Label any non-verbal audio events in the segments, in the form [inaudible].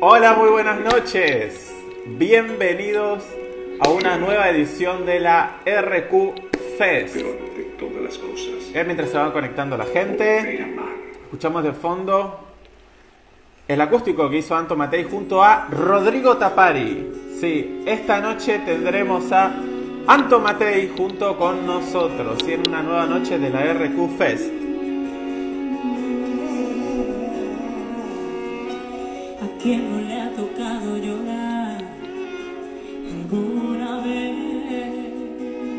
Hola, muy buenas noches. Bienvenidos a una nueva edición de la RQ Fest. Eh, mientras se van conectando la gente, escuchamos de fondo el acústico que hizo Anto Matei junto a Rodrigo Tapari. Sí, esta noche tendremos a Anto Matei junto con nosotros y en una nueva noche de la RQ Fest. ¿A quién no le ha tocado llorar alguna vez?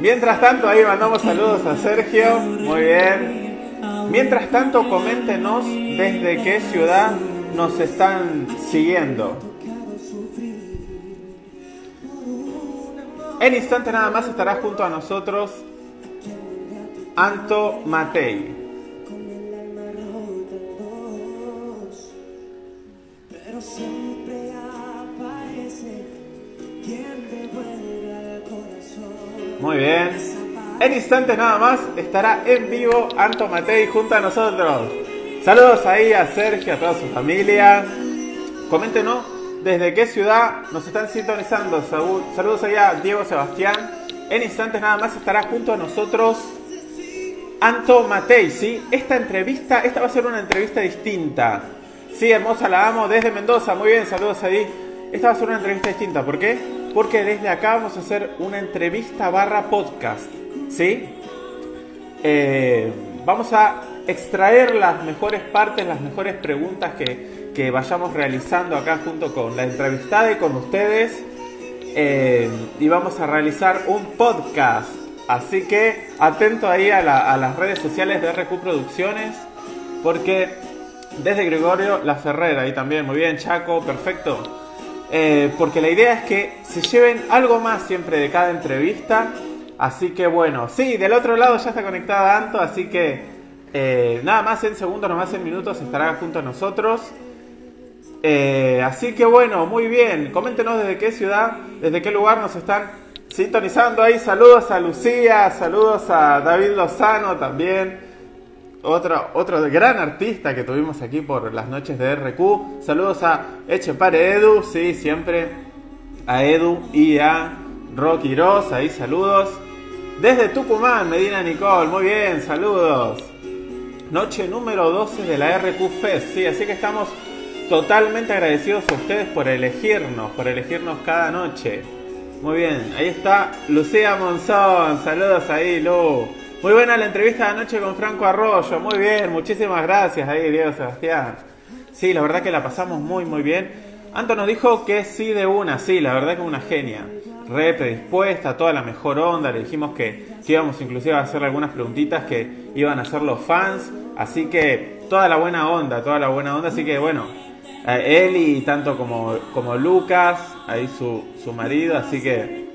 Mientras tanto, ahí mandamos saludos a Sergio. Muy bien. Mientras tanto, coméntenos desde qué ciudad nos están siguiendo. En instante nada más estará junto a nosotros Anto Matei. Muy bien. En instantes nada más estará en vivo Anto Matei junto a nosotros. Saludos ahí a Sergio, a toda su familia. Coméntenos desde qué ciudad nos están sintonizando. Saludos ahí a Diego Sebastián. En instantes nada más estará junto a nosotros Anto Matei, ¿sí? Esta entrevista, esta va a ser una entrevista distinta. Sí, hermosa, la amo desde Mendoza. Muy bien, saludos ahí. Esta va a ser una entrevista distinta. ¿Por qué? Porque desde acá vamos a hacer una entrevista barra podcast. ¿Sí? Eh, vamos a extraer las mejores partes, las mejores preguntas que, que vayamos realizando acá junto con la entrevistada y con ustedes. Eh, y vamos a realizar un podcast. Así que atento ahí a, la- a las redes sociales de RQ Producciones. Porque desde Gregorio La Ferrera, ahí también, muy bien, Chaco, perfecto. Eh, porque la idea es que se lleven algo más siempre de cada entrevista. Así que bueno, sí, del otro lado ya está conectada Anto, así que eh, nada más en segundos, nada más en minutos estará junto a nosotros. Eh, así que bueno, muy bien. Coméntenos desde qué ciudad, desde qué lugar nos están sintonizando ahí. Saludos a Lucía, saludos a David Lozano también. Otro, otro gran artista que tuvimos aquí por las noches de RQ. Saludos a Echepare Edu, sí, siempre. A Edu y a Rocky Ross, ahí saludos. Desde Tucumán, Medina Nicole, muy bien, saludos. Noche número 12 de la RQ Fest, sí, así que estamos totalmente agradecidos a ustedes por elegirnos, por elegirnos cada noche. Muy bien, ahí está Lucía Monzón, saludos ahí, Lu. Muy buena la entrevista de anoche con Franco Arroyo, muy bien, muchísimas gracias ahí, Diego Sebastián. Sí, la verdad que la pasamos muy, muy bien. Anto nos dijo que sí de una, sí, la verdad que una genia. Re predispuesta, toda la mejor onda. Le dijimos que, íbamos inclusive a hacerle algunas preguntitas que iban a hacer los fans. Así que toda la buena onda, toda la buena onda. Así que bueno, él y tanto como, como Lucas, ahí su, su marido. Así que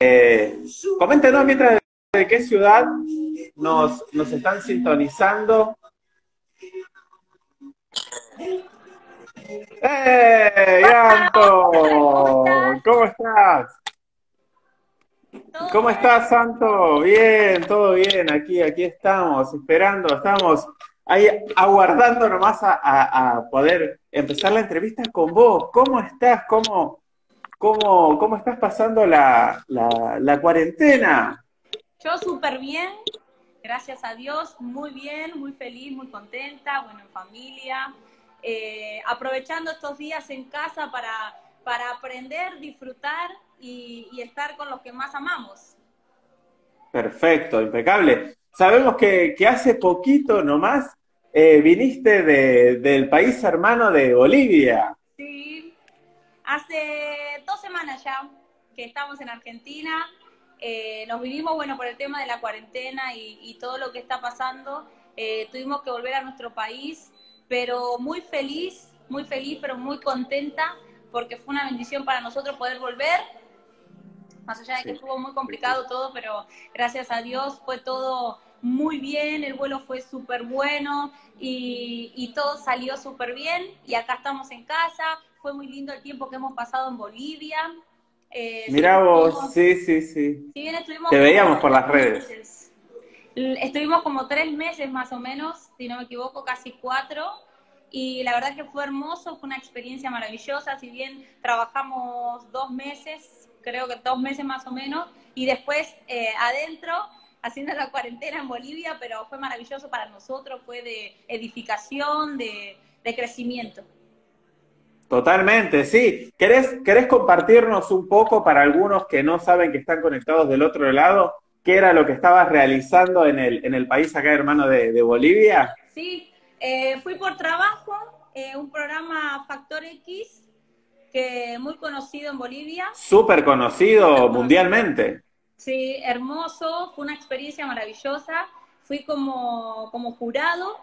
eh, coméntenos mientras de qué ciudad nos, nos están sintonizando. ¡Eh, Anto! ¿Cómo estás? ¿Cómo estás, Santo? Bien, todo bien, aquí, aquí estamos, esperando, estamos ahí aguardando nomás a, a- a poder empezar la entrevista con vos. ¿Cómo estás? ¿Cómo, cómo, cómo estás pasando la, la, la cuarentena? Yo súper bien, gracias a Dios, muy bien, muy feliz, muy contenta, bueno, en familia, eh, aprovechando estos días en casa para, para aprender, disfrutar y, y estar con los que más amamos. Perfecto, impecable. Sabemos que, que hace poquito nomás eh, viniste de- del país hermano de Bolivia. Sí, hace dos semanas ya que estamos en Argentina, eh, nos vinimos, bueno, por el tema de la cuarentena y, y todo lo que está pasando, eh, tuvimos que volver a nuestro país, pero muy feliz, muy feliz, pero muy contenta, porque fue una bendición para nosotros poder volver, más allá de que Sí. estuvo muy complicado todo, pero gracias a Dios fue todo muy bien, el vuelo fue súper bueno y, y todo salió súper bien y acá estamos en casa, fue muy lindo el tiempo que hemos pasado en Bolivia. Eh, Mirá vos, sí, sí, sí. si bien estuvimos Te veíamos por las redes. meses, Estuvimos como tres meses más o menos, si no me equivoco, casi cuatro. y la verdad que fue hermoso, fue una experiencia maravillosa, si bien trabajamos dos meses, creo que dos meses más o menos, y después eh, adentro haciendo la cuarentena en Bolivia, pero fue maravilloso para nosotros, fue de edificación, de, de crecimiento. Totalmente, sí. ¿Querés, ¿Querés compartirnos un poco para algunos que no saben que están conectados del otro lado? ¿Qué era lo que estabas realizando en el, en el país acá, hermano, de, de Bolivia? Sí, eh, fui por trabajo, eh, un programa Factor X, que muy conocido en Bolivia. Súper conocido mundialmente. Sí, hermoso, fue una experiencia maravillosa. Fui como, como jurado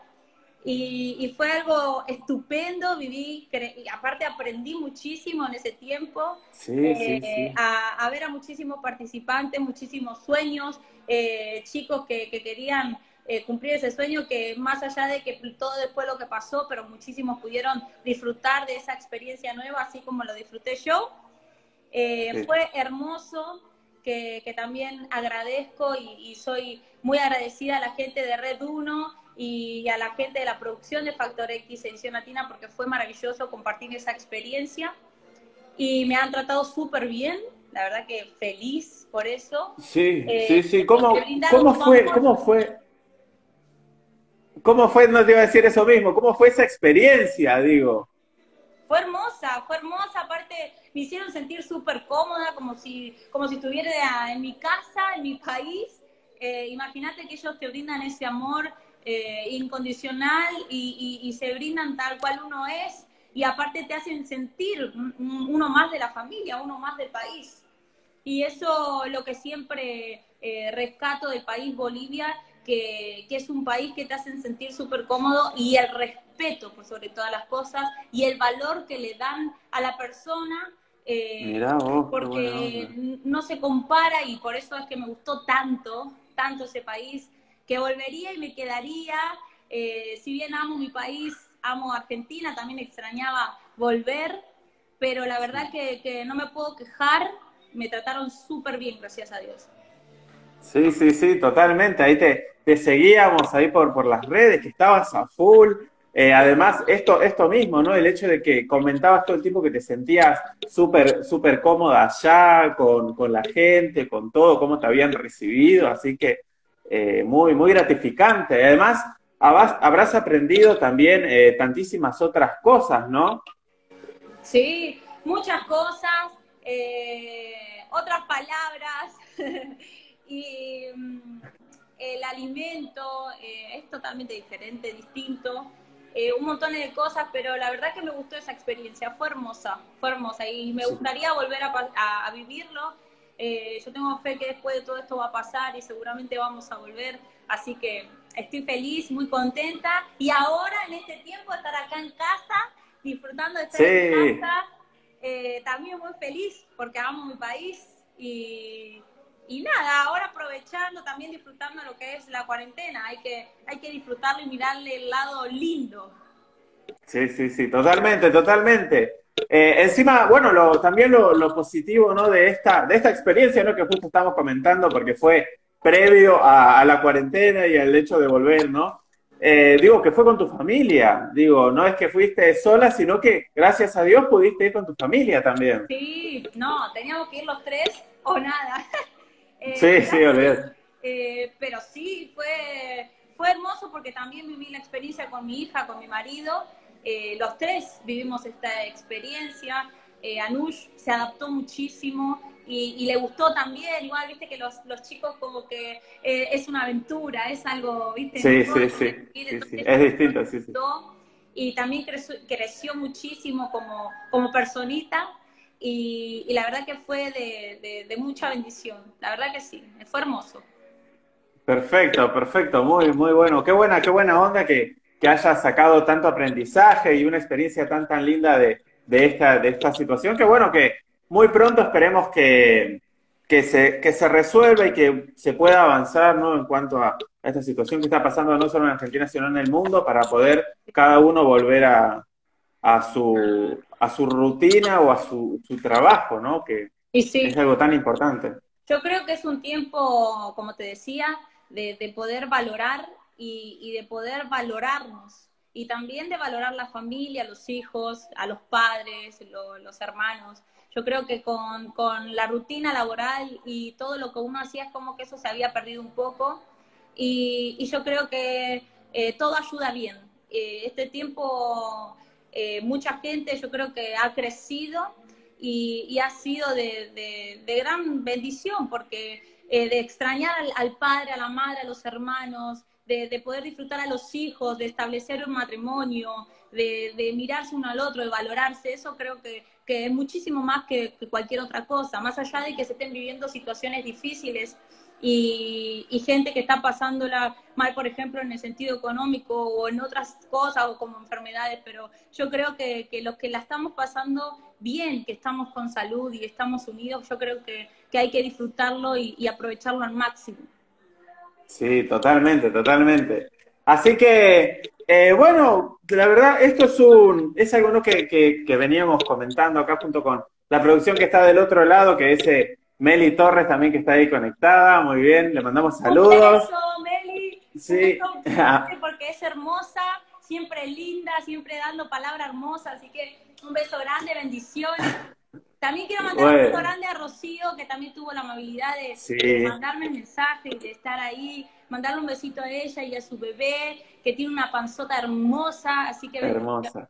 y, y, fue algo estupendo, viví, y aparte aprendí muchísimo en ese tiempo, sí, eh, sí, sí. A, a, ver a muchísimos participantes, muchísimos sueños, eh, chicos que, que querían eh, cumplir ese sueño, que más allá de que todo después lo que pasó, pero muchísimos pudieron disfrutar de esa experiencia nueva, así como lo disfruté yo. Eh, sí. Fue hermoso, que, que también agradezco y, y, soy muy agradecida a la gente de Red 1 y a la gente de la producción de Factor X Edición Latina porque fue maravilloso compartir esa experiencia y me han tratado súper bien, la verdad que feliz por eso. Sí, eh, sí, sí. ¿Cómo, ¿cómo fue? ¿Cómo fue? ¿Cómo fue? No te iba a decir eso mismo. ¿Cómo fue esa experiencia, digo? Fue hermosa, fue hermosa. Aparte, me hicieron sentir súper cómoda, como si, como si estuviera en mi casa, en mi país. Eh, Imagínate que ellos te brindan ese amor eh, incondicional y, y, y, se brindan tal cual uno es. Y aparte te hacen sentir uno más de la familia, uno más del país. Y eso lo que siempre eh, rescato del país Bolivia que, que, es un país que te hacen sentir súper cómodo y el respeto por sobre todas las cosas y el valor que le dan a la persona. Eh, Mirá vos, porque no se compara y por eso es que me gustó tanto, tanto ese país, que volvería y me quedaría. Eh, si bien amo mi país, amo Argentina, también extrañaba volver, pero la verdad que, no me puedo quejar, me trataron súper bien, gracias a Dios. Sí, sí, sí, totalmente. Ahí te, te seguíamos ahí por, por las redes, que estabas a full. Eh, además, esto, esto mismo, ¿no? El hecho de que comentabas todo el tiempo que te sentías súper, súper cómoda allá, con, con, la gente, con todo, cómo te habían recibido. Así que eh, muy, muy gratificante. Y además, habrás, aprendido también eh, tantísimas otras cosas, ¿no? Sí, muchas cosas, eh, otras palabras. [laughs] y mm, el alimento eh, es totalmente diferente, distinto, eh, un montón de cosas, pero la verdad que me gustó esa experiencia, fue hermosa, fue hermosa y me gustaría volver a, a, a vivirlo. Eh, yo tengo fe que después de todo esto va a pasar y seguramente vamos a volver, así que estoy feliz, muy contenta y ahora en este tiempo estar acá en casa, disfrutando de estar sí. en casa, eh, también muy feliz porque amo mi país y y nada, ahora aprovechando, también disfrutando lo que es la cuarentena, hay que, hay que disfrutarlo y mirarle el lado lindo. Sí, sí, sí, totalmente, totalmente. Eh, encima, bueno, lo, también lo, lo, positivo ¿no? de, esta, de esta experiencia ¿no? que justo estamos comentando, porque fue previo a, a la cuarentena y al hecho de volver, ¿no? Eh, digo, que fue con tu familia, digo, no es que fuiste sola, sino que gracias a Dios pudiste ir con tu familia también. Sí, no, teníamos que ir los tres o nada. [laughs] Eh, sí, sí, olvidé. Eh, pero sí, fue, fue hermoso porque también viví la experiencia con mi hija, con mi marido. Eh, los tres vivimos esta experiencia. Eh, Anush se adaptó muchísimo y, y, le gustó también. Igual, viste que los, los chicos como que es una aventura, es algo, viste. Sí, sí, sí. Es distinto, sí, sí. Y también creció, creció muchísimo como, como personita y, y, la verdad que fue de, de, de, mucha bendición, la verdad que sí, fue hermoso. Perfecto, perfecto, muy, muy bueno. Qué buena, qué buena onda que, que hayas sacado tanto aprendizaje y una experiencia tan, tan linda de, de, esta, de esta situación, que bueno, que muy pronto esperemos que, que, se, que se resuelva y que se pueda avanzar ¿no? en cuanto a, esta situación que está pasando no solo en Argentina, sino en el mundo, para poder cada uno volver a, a su, a su rutina o a su, su trabajo, ¿no? Que sí. es algo tan importante. Yo creo que es un tiempo, como te decía, de, de poder valorar y, y, de poder valorarnos y también de valorar la familia, los hijos, a los padres, los hermanos. Yo creo que con, con, la rutina laboral y todo lo que uno hacía es como que eso se había perdido un poco y, y yo creo que eh, todo ayuda bien. Eh, este tiempo eh, mucha gente yo creo que ha crecido y, y ha sido de, de, de, gran bendición porque de extrañar al, al padre, a la madre, a los hermanos, de, de, poder disfrutar a los hijos, de establecer un matrimonio, de, mirarse uno al otro, de valorarse, eso creo que, que es muchísimo más que, cualquier otra cosa, más allá de que se estén viviendo situaciones difíciles y, gente que está pasándola mal, por ejemplo, en el sentido económico o en otras cosas o como enfermedades, pero yo creo que, que los que la estamos pasando bien, que estamos con salud y estamos unidos, yo creo que, que hay que disfrutarlo y aprovecharlo al máximo. Sí, totalmente, totalmente. Así que, eh, bueno, la verdad, esto es un es algo ¿no? que, que, que, veníamos comentando acá junto con la producción que está del otro lado, que es eh, Meli Torres también que está ahí conectada. Muy bien, le mandamos saludos. Un beso, Meli. Sí. Un beso [laughs] porque es hermosa, siempre linda, siempre dando palabras hermosas. Así que un beso grande, bendiciones. También quiero mandar bueno. un beso grande a Rocío, que también tuvo la amabilidad de, sí. de, mandarme el mensaje y de estar ahí, mandarle un besito a ella y a su bebé, que tiene una panzota hermosa, así que... Hermosa.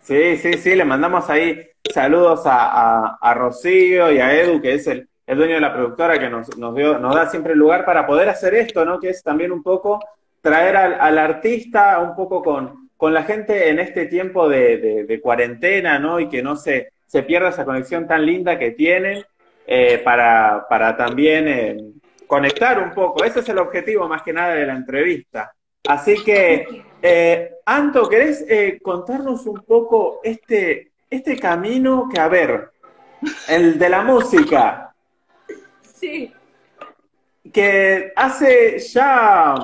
Sí, sí, sí, le mandamos ahí saludos a, a, a Rocío y a Edu, que es el, el dueño de la productora, que nos, nos, dio, nos da siempre el lugar para poder hacer esto, ¿no? Que es también un poco traer al, al artista un poco con, con la gente en este tiempo de, de, de cuarentena, ¿no? Y que no se se pierda esa conexión tan linda que tienen eh, para, para también eh, conectar un poco. Ese es el objetivo más que nada de la entrevista. Así que, eh, Anto, ¿querés contarnos un poco este, este camino que, a ver, el de la música? Sí. Que hace ya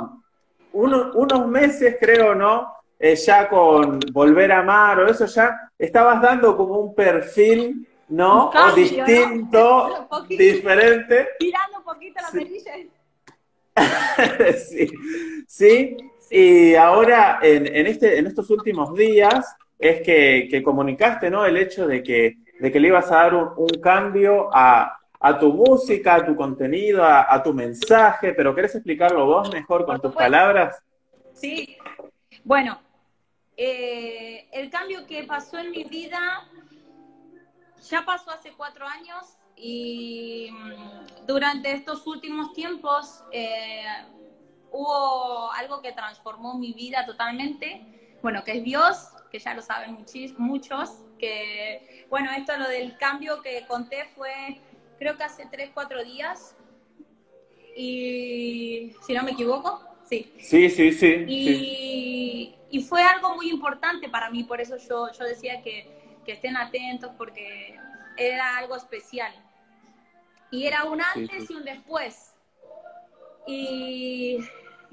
uno, unos meses, creo, ¿no? Ya con Volver a Amar o eso, ya estabas dando como un perfil, ¿no? Un cambio, o distinto, [laughs] ¿no? poquito, diferente. Tirando un poquito la Sí. perilla. [laughs] sí. sí, y ahora en, en, este, en estos últimos días es que, que comunicaste, ¿no? El hecho de que, de que le ibas a dar un, un cambio a, a tu música, a tu contenido, a, a, tu mensaje, pero ¿querés explicarlo vos mejor con tus palabras? Sí, bueno, eh, el cambio que pasó en mi vida ya pasó hace cuatro años y mm, durante estos últimos tiempos eh, hubo algo que transformó mi vida totalmente, bueno, que es Dios, que ya lo saben muchis, muchos, que, bueno, esto lo del cambio que conté fue, creo que hace tres, cuatro días, y si no me equivoco, sí. Sí, sí, sí. Y, sí. y fue algo muy importante para mí, por eso yo, yo decía que, que estén atentos, porque era algo especial. Y era un antes Sí, sí. y un después. Y,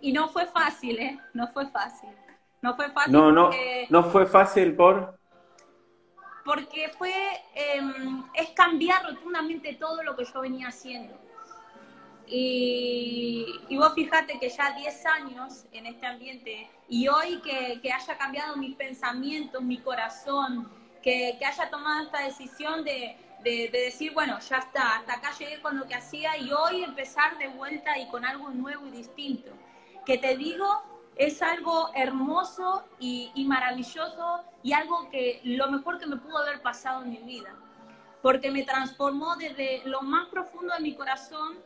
y no fue fácil, ¿eh? No fue fácil. No fue fácil No, no, porque, no fue fácil por... porque fue, eh, es cambiar rotundamente todo lo que yo venía haciendo. Y, y vos fíjate que ya 10 años en este ambiente y hoy que, que haya cambiado mis pensamientos, mi corazón, que, que haya tomado esta decisión de, de, de, decir, bueno, ya está, hasta acá llegué con lo que hacía y hoy empezar de vuelta y con algo nuevo y distinto. Que te digo, es algo hermoso y, y maravilloso y algo que lo mejor que me pudo haber pasado en mi vida. Porque me transformó desde lo más profundo de mi corazón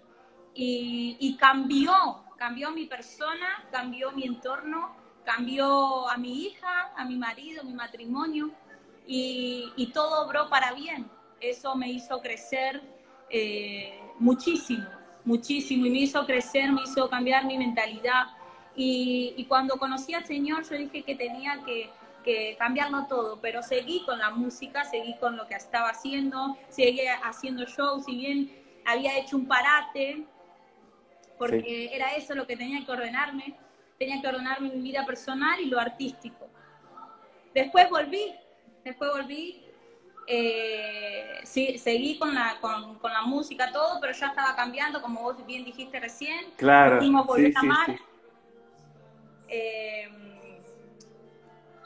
y, y, cambió, cambió mi persona, cambió mi entorno, cambió a mi hija, a mi marido, mi matrimonio y, y todo obró para bien. Eso me hizo crecer eh, muchísimo, muchísimo y me hizo crecer, me hizo cambiar mi mentalidad. Y, y cuando conocí al Señor yo dije que tenía que, que cambiarlo todo, pero seguí con la música, seguí con lo que estaba haciendo, seguí haciendo shows, si bien había hecho un parate, porque sí. era eso lo que tenía que ordenarme, tenía que ordenarme mi vida personal y lo artístico. Después volví, después volví, eh, sí, seguí con la, con, con, la música, todo, pero ya estaba cambiando, como vos bien dijiste recién. Claro. amar. Sí, sí. Eh,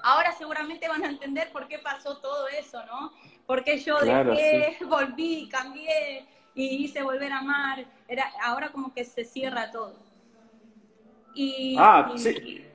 ahora seguramente van a entender por qué pasó todo eso, ¿no? Porque yo Claro, dejé, [laughs] volví, cambié y hice volver a amar. Era, ahora como que se cierra todo. Y, Ah, y- sí.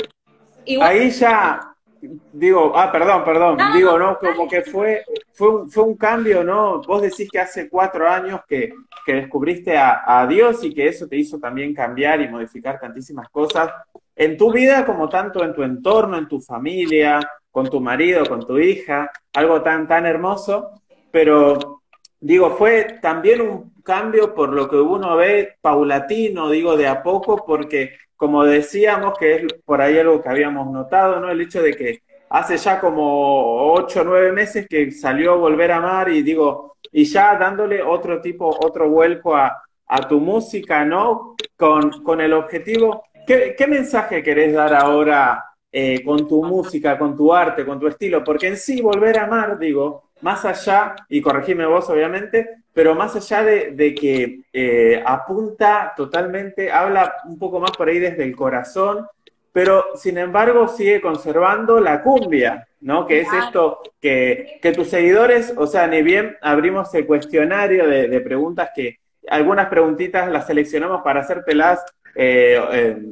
y bueno, Ahí ya, digo, ah, perdón, perdón, No, digo, no. Como que fue, fue, un, fue un cambio, ¿no? Vos decís que hace cuatro años que, que descubriste a, a Dios y que eso te hizo también cambiar y modificar tantísimas cosas en tu vida como tanto en tu entorno, en tu familia, con tu marido, con tu hija, algo tan, tan hermoso, pero digo, fue también un cambio por lo que uno ve paulatino, digo, de a poco, porque como decíamos, que es por ahí algo que habíamos notado, ¿no? El hecho de que hace ya como ocho o nueve meses que salió Volver a Amar y digo, y ya dándole otro tipo, otro vuelco a, a tu música, ¿no? Con, con el objetivo, ¿qué, mensaje querés dar ahora eh, con tu música, con tu arte, con tu estilo? Porque en sí, Volver a Amar, digo, más allá, y corregime vos obviamente, pero más allá de, de que eh, apunta totalmente, habla un poco más por ahí desde el corazón, pero sin embargo sigue conservando la cumbia, ¿no? Que es esto que, que tus seguidores, o sea, ni bien abrimos el cuestionario de, de preguntas que algunas preguntitas las seleccionamos para hacértelas, eh, eh,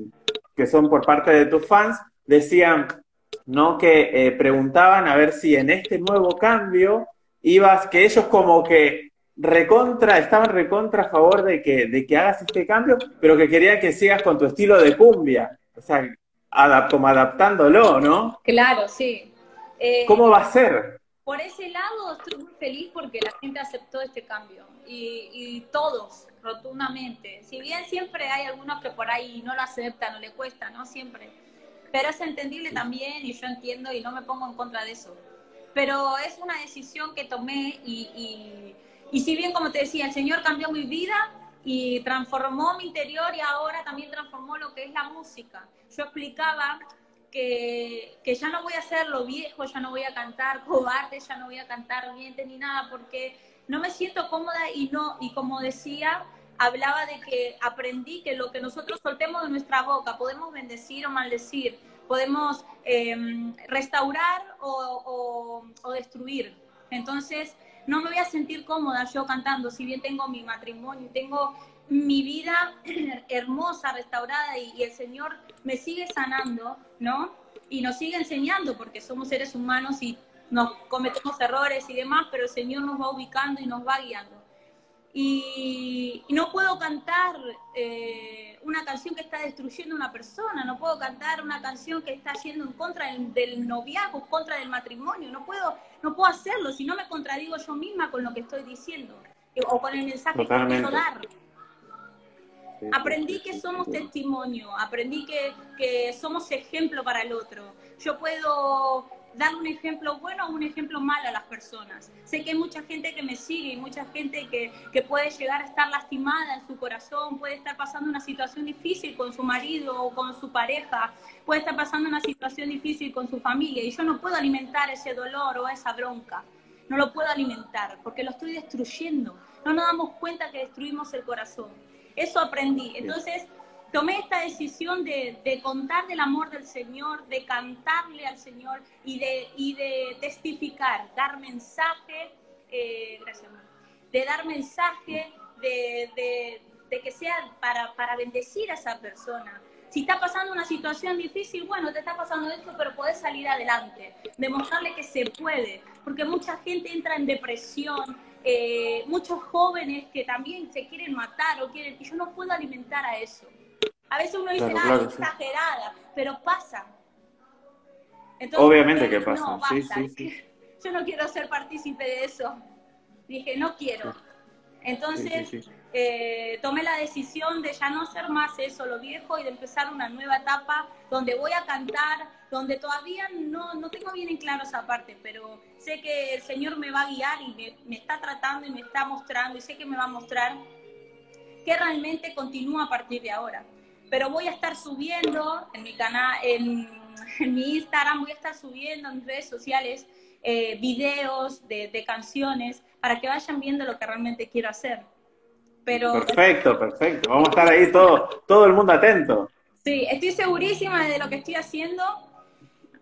que son por parte de tus fans, decían, ¿no? Que eh, preguntaban a ver si en este nuevo cambio ibas, que ellos como que recontra, estaban recontra a favor de que, de que hagas este cambio, pero que querían que sigas con tu estilo de cumbia. O sea, como adaptándolo, ¿no? claro, sí. Eh, ¿Cómo va a ser? Por ese lado estoy muy feliz porque la gente aceptó este cambio y, y todos, rotundamente. Si bien siempre hay algunos que por ahí no lo aceptan o le cuesta, ¿no? Siempre. Pero es entendible también y yo entiendo y no me pongo en contra de eso. Pero es una decisión que tomé y, y, y si bien, como te decía, el Señor cambió mi vida y transformó mi interior y ahora también transformó lo que es la música. Yo explicaba que, que ya no voy a hacer lo viejo, ya no voy a cantar cobarde, ya no voy a cantar miente ni nada, porque no me siento cómoda y no, y como decía, hablaba de que aprendí que lo que nosotros soltemos de nuestra boca, podemos bendecir o maldecir, podemos eh, restaurar o destruir. Entonces, no me voy a sentir cómoda yo cantando, si bien tengo mi matrimonio, tengo mi vida [clears throat] hermosa, restaurada y, y, el Señor me sigue sanando, ¿no? Y nos sigue enseñando porque somos seres humanos y nos cometemos errores y demás, pero el Señor nos va ubicando y nos va guiando. Y, y no puedo cantar eh, una canción que está destruyendo a una persona, no puedo cantar una canción que está yendo en contra del, del noviazgo, en contra del matrimonio, no puedo, no puedo hacerlo, si no me contradigo yo misma con lo que estoy diciendo o con el mensaje Totalmente. que quiero dar. Aprendí que somos testimonio, aprendí que, que, somos ejemplo para el otro. Yo puedo dar un ejemplo bueno o un ejemplo malo a las personas. Sé que hay mucha gente que me sigue y mucha gente que, que puede llegar a estar lastimada en su corazón, puede estar pasando una situación difícil con su marido o con su pareja, puede estar pasando una situación difícil con su familia y yo no puedo alimentar ese dolor o esa bronca. No lo puedo alimentar porque lo estoy destruyendo. No nos damos cuenta que destruimos el corazón. Eso aprendí. Entonces, tomé esta decisión de, contar del amor del Señor, de cantarle al Señor y de, testificar, dar mensaje, eh, gracias, de dar mensaje, de, que sea para, bendecir a esa persona. Si está pasando una situación difícil, bueno, te está pasando esto, pero puedes salir adelante. Demostrarle que se puede, porque mucha gente entra en depresión, eh, muchos jóvenes que también se quieren matar o quieren, y yo no puedo alimentar a eso. A veces uno dice, Claro, ah, claro, es sí. exagerada, pero pasa. Entonces, Obviamente que no, pasa, sí, sí, sí. [laughs] Yo no quiero ser partícipe de eso. Dije, no quiero. Entonces, Sí, eh, tomé la decisión de ya no hacer más eso, lo viejo, y de empezar una nueva etapa donde voy a cantar, donde todavía no, no tengo bien en claro esa parte, pero sé que el Señor me va a guiar y me, me está tratando y me está mostrando, y sé que me va a mostrar que realmente continúa a partir de ahora. Pero voy a estar subiendo en mi canal, en, [laughs] en mi Instagram, voy a estar subiendo en mis redes sociales eh, videos de, de canciones para que vayan viendo lo que realmente quiero hacer. Pero Perfecto, perfecto. Vamos a estar ahí todo, todo el mundo atento. sí, estoy segurísima de lo que estoy haciendo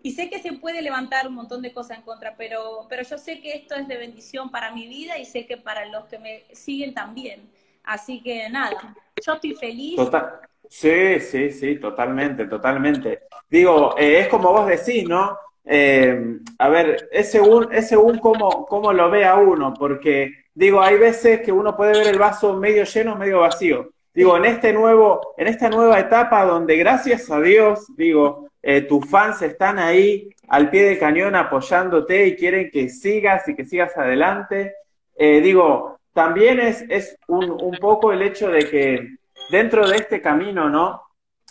y sé que se puede levantar un montón de cosas en contra, pero, pero yo sé que esto es de bendición para mi vida y sé que para los que me siguen también. Así que nada, yo estoy feliz. Total. Sí, sí, sí, totalmente, totalmente. Digo, eh, es como vos decís, ¿no? Eh, a ver, es según, es según cómo, cómo lo vea uno, porque digo, hay veces que uno puede ver el vaso medio lleno, medio vacío. Digo, en este nuevo, en esta nueva etapa donde gracias a Dios, digo, eh, tus fans están ahí al pie del cañón apoyándote y quieren que sigas y que sigas adelante. Eh, digo, también es, es un, un, poco el hecho de que dentro de este camino, ¿no?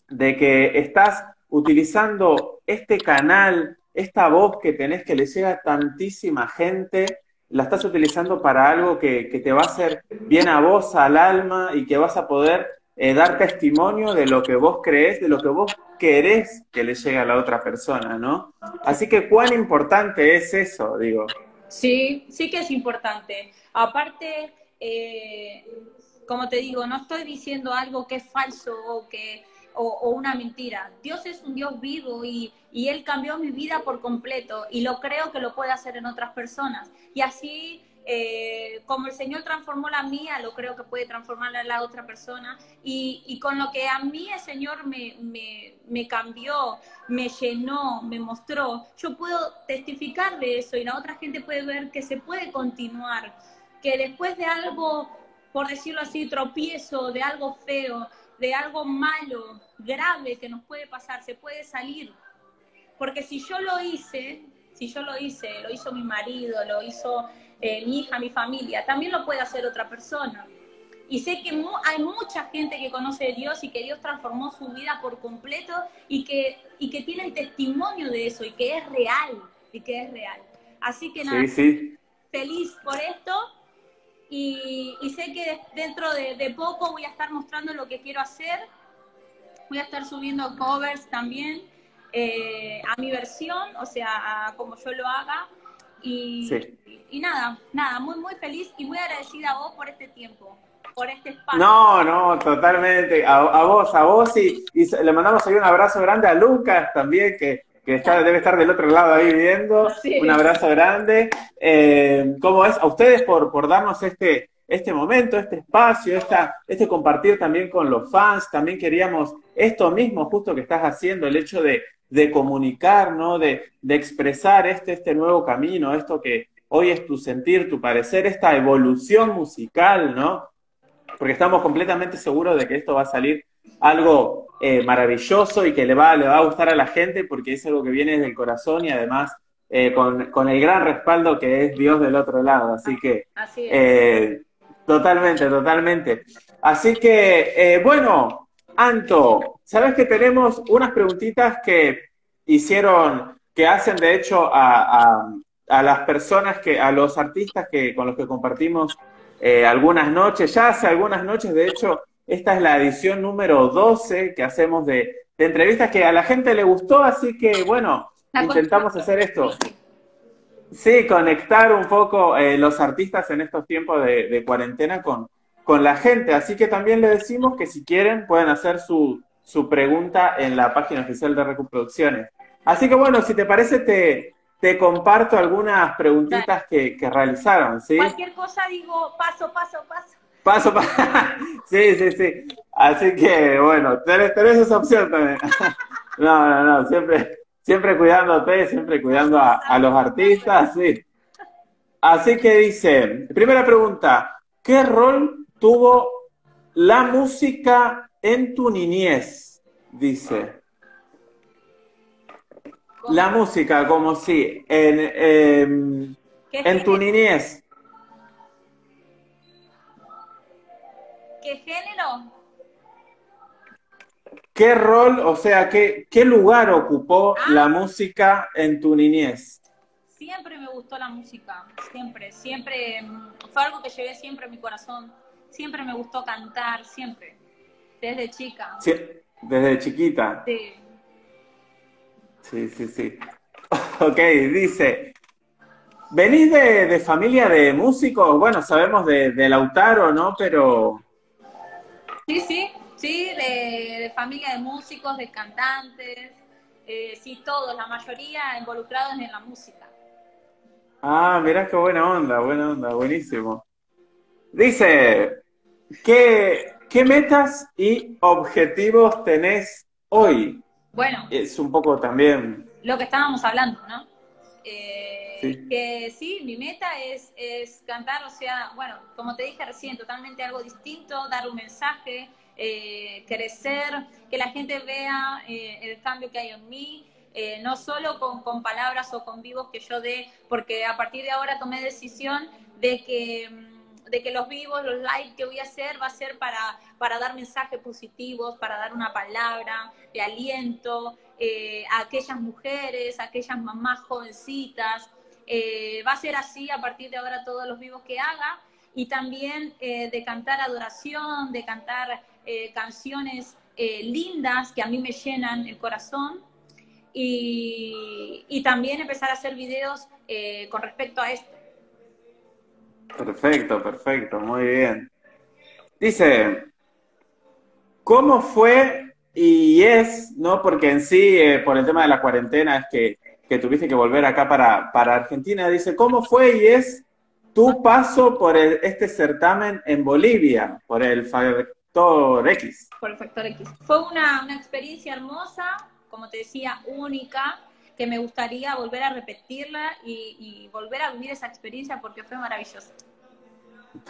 De que estás utilizando este canal, esta voz que tenés que le llega a tantísima gente, la estás utilizando para algo que, que te va a hacer bien a vos, al alma, y que vas a poder eh, dar testimonio de lo que vos crees, de lo que vos querés que le llegue a la otra persona, ¿no? Así que cuán importante es eso, digo. Sí, sí que es importante. Aparte, eh, como te digo, no estoy diciendo algo que es falso o que o, o, una mentira. Dios es un Dios vivo y, y Él cambió mi vida por completo y lo creo que lo puede hacer en otras personas. Y así eh, como el Señor transformó la mía, lo creo que puede transformar a la otra persona. Y, y con lo que a mí el Señor me, me, me, cambió, me llenó, me mostró, yo puedo testificar de eso y la otra gente puede ver que se puede continuar, que después de algo, por decirlo así, tropiezo, de algo feo, de algo malo, grave que nos puede pasar, se puede salir. Porque si yo lo hice, si yo lo hice, lo hizo mi marido, lo hizo eh, mi hija, mi familia, también lo puede hacer otra persona. Y sé que mu hay mucha gente que conoce a Dios y que Dios transformó su vida por completo y que, y que tienen testimonio de eso y que es real, y que es real. Así que nada, sí, sí. feliz por esto y, y sé que dentro de, de, poco voy a estar mostrando lo que quiero hacer. Voy a estar subiendo covers también eh, a mi versión, o sea, a como yo lo haga. Y, Sí. y nada, nada, muy, muy feliz y muy agradecida a vos por este tiempo, por este espacio. No, no, totalmente. A, a vos, a vos y, y, le mandamos ahí un abrazo grande a Lucas también, que, que está, debe estar del otro lado ahí viendo. Sí. Un abrazo grande. Eh, ¿Cómo es? A ustedes por, por darnos este, este momento, este espacio, esta, este compartir también con los fans. También queríamos esto mismo justo que estás haciendo, el hecho de, de comunicar, ¿no? De, de expresar este, este nuevo camino, esto que hoy es tu sentir, tu parecer, esta evolución musical, ¿no? Porque estamos completamente seguros de que esto va a salir algo eh, maravilloso y que le va, le va a gustar a la gente porque es algo que viene desde el corazón y además eh, con, con, el gran respaldo que es Dios del otro lado. Así que, Así es. eh, totalmente, totalmente. Así que, eh, bueno, Anto, sabes que tenemos unas preguntitas que hicieron, que hacen de hecho a, a, a las personas que, a los artistas que, con los que compartimos eh, algunas noches, ya hace algunas noches, de hecho, esta es la edición número 12 que hacemos de, de entrevistas que a la gente le gustó, así que bueno, La intentamos hacer esto. Sí, conectar un poco eh, los artistas en estos tiempos de, de, cuarentena con, con la gente. Así que también le decimos que si quieren pueden hacer su, su pregunta en la página oficial de Recuproducciones. Así que bueno, si te parece, te, te comparto algunas preguntitas que, que realizaron, ¿sí? Cualquier cosa digo paso, paso, paso. Paso, paso. [laughs] sí, sí, sí. Así que bueno, tenés, tenés esa opción también. [laughs] no, no, no, siempre siempre cuidándote, siempre cuidando a, a, los artistas, sí. Así que dice, primera pregunta, ¿qué rol tuvo la música en tu niñez? Dice. La música, como si, en, en, en tu niñez. ¿Qué género? ¿Qué rol, o sea, qué, qué lugar ocupó ah. la música en tu niñez? Siempre me gustó la música, siempre, siempre, fue algo que llevé siempre en mi corazón, siempre me gustó cantar, siempre, desde chica. Sí, desde chiquita. Sí. Sí, sí, sí. [laughs] Ok, dice, ¿venís de, de familia de músicos? Bueno, sabemos de, de Lautaro, ¿no? Pero... Sí, sí, Sí, de, de, familia de músicos, de cantantes. eh, sí, todos, la mayoría involucrados en la música. Ah, mirá qué buena onda, buena onda, buenísimo. Dice, ¿qué, qué metas y objetivos tenés hoy? Bueno, Es un poco también... lo que estábamos hablando, ¿no? Eh, Sí. Que sí, mi meta es, es cantar, o sea, bueno, como te dije recién, totalmente algo distinto, dar un mensaje, eh, crecer, que la gente vea eh, el cambio que hay en mí, eh, no solo con, con palabras o con vivos que yo dé, porque a partir de ahora tomé decisión de que, mm, de que los vivos, los likes que voy a hacer, va a ser para, para dar mensajes positivos, para dar una palabra de aliento a aquellas mujeres, a aquellas mamás jovencitas. Va a ser así a partir de ahora todos los vivos que haga y también de cantar adoración, de cantar eh, canciones eh, lindas que a mí me llenan el corazón y, y también empezar a hacer videos eh, con respecto a esto. Perfecto, perfecto, muy bien. Dice, ¿cómo fue y es, no? Porque en sí, por el tema de la cuarentena, es que, que tuviste que volver acá para, para Argentina. Dice, ¿cómo fue y es tu paso por este certamen en Bolivia, por el Factor X? por el factor X. Fue una, una experiencia hermosa, como te decía, única, que me gustaría volver a repetirla y, y volver a vivir esa experiencia porque fue maravillosa.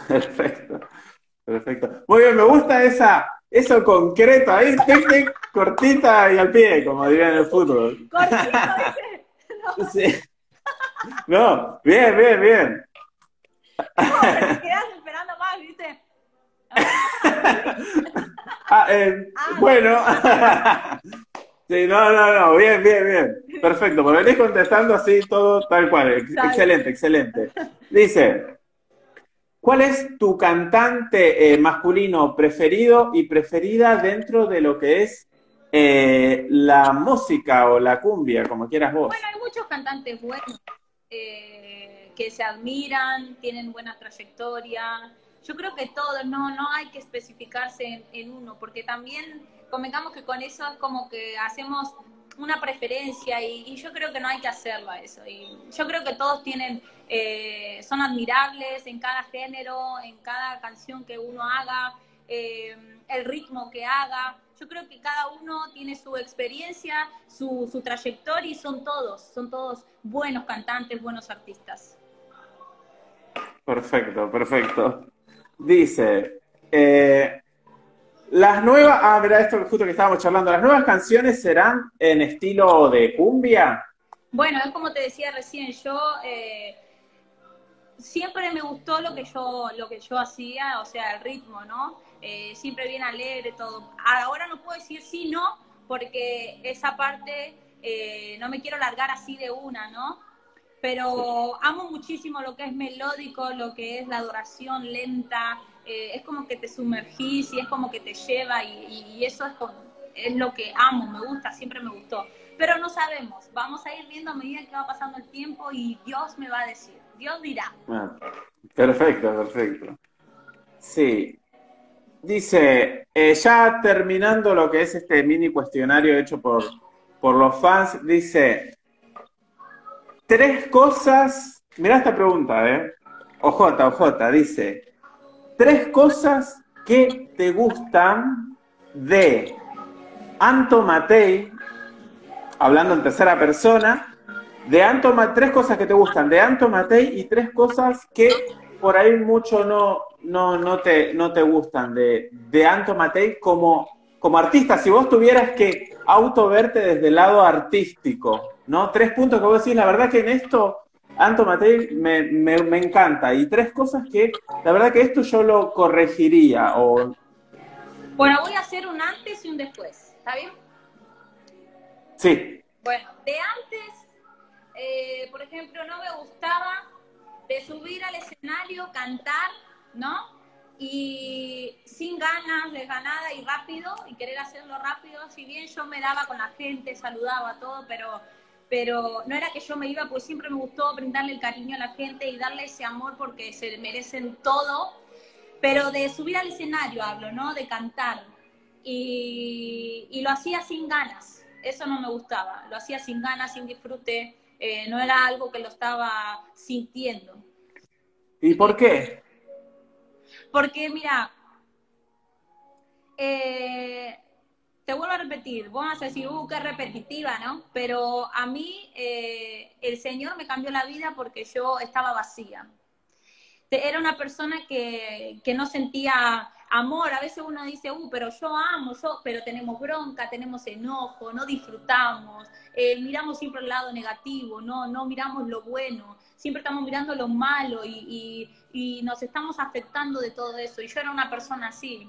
Perfecto, perfecto. Muy bien, me gusta esa, eso concreto ahí, [laughs] tic, tic, cortita y al pie, como dirían en el fútbol. Cortito, ¿viste? [laughs] No, Sí. No, bien, bien, bien. pero te quedas esperando más, ¿viste? [laughs] [laughs] Ah, eh, Ah, bueno. [laughs] Sí, no, no, no, bien, bien, bien. Perfecto, me venís contestando así todo tal cual. Ex- Dale. Excelente, excelente. Dice, ¿cuál es tu cantante eh, masculino preferido y preferida dentro de lo que es eh, la música o la cumbia, como quieras vos? Bueno, hay muchos cantantes buenos eh, que se admiran, tienen buena trayectoria. Yo creo que todos, no, no hay que especificarse en, uno, porque también convengamos que con eso es como que hacemos una preferencia y, y yo creo que no hay que hacerlo a eso. Y yo creo que todos tienen, eh, son admirables en cada género, en cada canción que uno haga, eh, el ritmo que haga. Yo creo que cada uno tiene su experiencia, su, su trayectoria y son todos, son todos buenos cantantes, buenos artistas. Perfecto, perfecto. Dice, eh, las nuevas, ah, mira, esto justo que estábamos charlando, las nuevas canciones serán en estilo de cumbia. Bueno, es como te decía recién, yo eh, siempre me gustó lo que yo, lo que yo hacía, o sea, el ritmo, ¿no? Eh, siempre bien alegre, todo. Ahora no puedo decir sí, no, porque esa parte no me quiero largar así de una, ¿no? Pero amo muchísimo lo que es melódico, lo que es la adoración lenta, eh, es como que te sumergís y es como que te lleva y, y eso es, como- es lo que amo, me gusta, siempre me gustó. Pero no sabemos, vamos a ir viendo a medida que va pasando el tiempo y Dios me va a decir, Dios dirá. Ah, perfecto, perfecto. Sí. Dice, eh, ya terminando lo que es este mini cuestionario hecho por, por los fans, dice, tres cosas, mira esta pregunta, ¿eh? OJ, OJ, dice, tres cosas que te gustan de Anto Matei, hablando en tercera persona, de Anto tres cosas que te gustan de Anto Matei y tres cosas que por ahí mucho no, no, no, te, no te gustan de, de Anto Matei como, como artista. Si vos tuvieras que autoverte desde el lado artístico, ¿no? Tres puntos que vos decís, la verdad que en esto Anto Matei me, me, me encanta. Y tres cosas que, la verdad que esto yo lo corregiría. O, Bueno, voy a hacer un antes y un después, ¿está bien? sí, Bueno, de antes, eh, por ejemplo, no me gustaba de subir al escenario, cantar, ¿no? Y sin ganas, desganada y rápido, y querer hacerlo rápido, si bien yo me daba con la gente, saludaba todo, pero, pero no era que yo me iba, pues siempre me gustó brindarle el cariño a la gente y darle ese amor porque se merecen todo, pero de subir al escenario hablo, ¿no? De cantar. Y, y lo hacía sin ganas. eso no me gustaba. Lo hacía sin ganas, sin disfrute, eh, no era algo que lo estaba sintiendo. ¿Y por qué? Porque, mira, eh, te vuelvo a repetir, vos vas a decir, uh, qué repetitiva, ¿no? Pero a mí eh, el Señor me cambió la vida porque yo estaba vacía. Era una persona que, que no sentía amor. A veces uno dice, uh, pero yo amo, yo, pero tenemos bronca, tenemos enojo, no disfrutamos, eh, miramos siempre el lado negativo, no, no miramos lo bueno, siempre estamos mirando lo malo y, y, y nos estamos afectando de todo eso. Y yo era una persona así,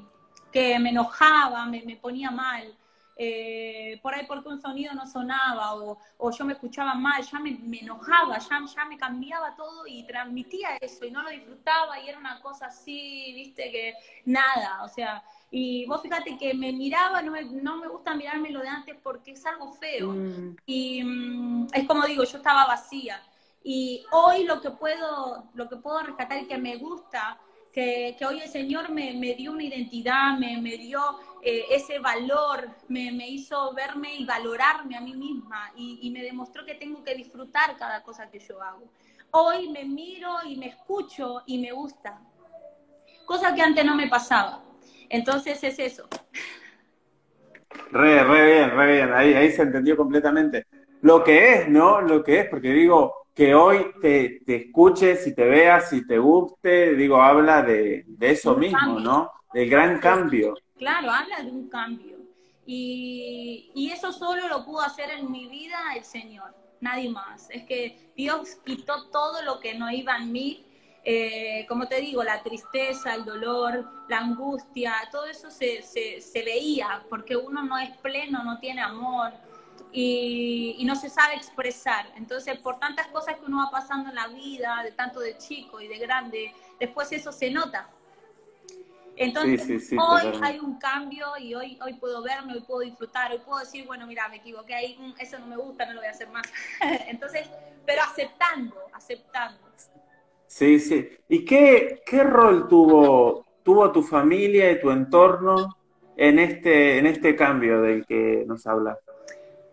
que me enojaba, me, me ponía mal. Eh, por ahí porque un sonido no sonaba o, o yo me escuchaba mal, ya me, me enojaba, ya, ya, me cambiaba todo y transmitía eso y no lo disfrutaba y era una cosa así, viste, que nada, o sea, y vos fíjate que me miraba, no me, no me gusta mirarme lo de antes porque es algo feo mm. y mm, es como digo, yo estaba vacía y hoy lo que puedo, lo que puedo rescatar y que me gusta que, hoy el Señor me, me dio una identidad, me, me dio eh, ese valor, me, me, hizo verme y valorarme a mí misma y, y, me demostró que tengo que disfrutar cada cosa que yo hago. Hoy me miro y me escucho y me gusta, cosa que antes no me pasaba. Entonces es eso. Re, re bien, re bien, ahí, ahí se entendió completamente. Lo que es, ¿no? Lo que es, porque digo, que hoy te, te, escuches y te veas y te guste, digo, habla de, de eso un mismo, cambio. ¿no? Del gran cambio. Claro, habla de un cambio. Y, y, eso solo lo pudo hacer en mi vida el Señor, nadie más. Es que Dios quitó todo lo que no iba en mí. Eh, como te digo, la tristeza, el dolor, la angustia, todo eso se, se, se veía, porque uno no es pleno, no tiene amor, y, y, no se sabe expresar. Entonces, por tantas cosas que uno va pasando en la vida, de tanto de chico y de grande, después eso se nota. Entonces, sí, sí, sí, hoy totalmente. hay un cambio y hoy, hoy puedo verme, hoy puedo disfrutar, hoy puedo decir, bueno, mira, me equivoqué ahí, mm, eso no me gusta, no lo voy a hacer más. [laughs] Entonces, pero aceptando, aceptando. Sí, sí. ¿Y qué, qué rol tuvo, tuvo tu familia y tu entorno en este, en este cambio del que nos hablas?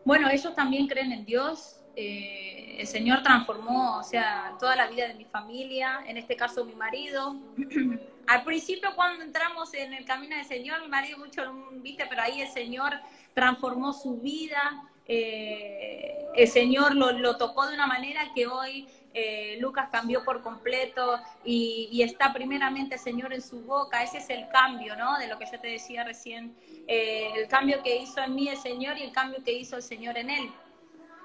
Bueno, ellos también creen en Dios. Eh, el Señor transformó, o sea, toda la vida de mi familia, en este caso mi marido. [clears throat] Al principio cuando entramos en el camino del Señor, mi marido mucho, viste, pero ahí el Señor transformó su vida, eh, el Señor lo, lo, tocó de una manera que hoy eh, Lucas cambió por completo y, está primeramente Señor en su boca. Ese es el cambio, ¿no? De lo que yo te decía recién, eh, el cambio que hizo en mí el Señor y el cambio que hizo el Señor en él.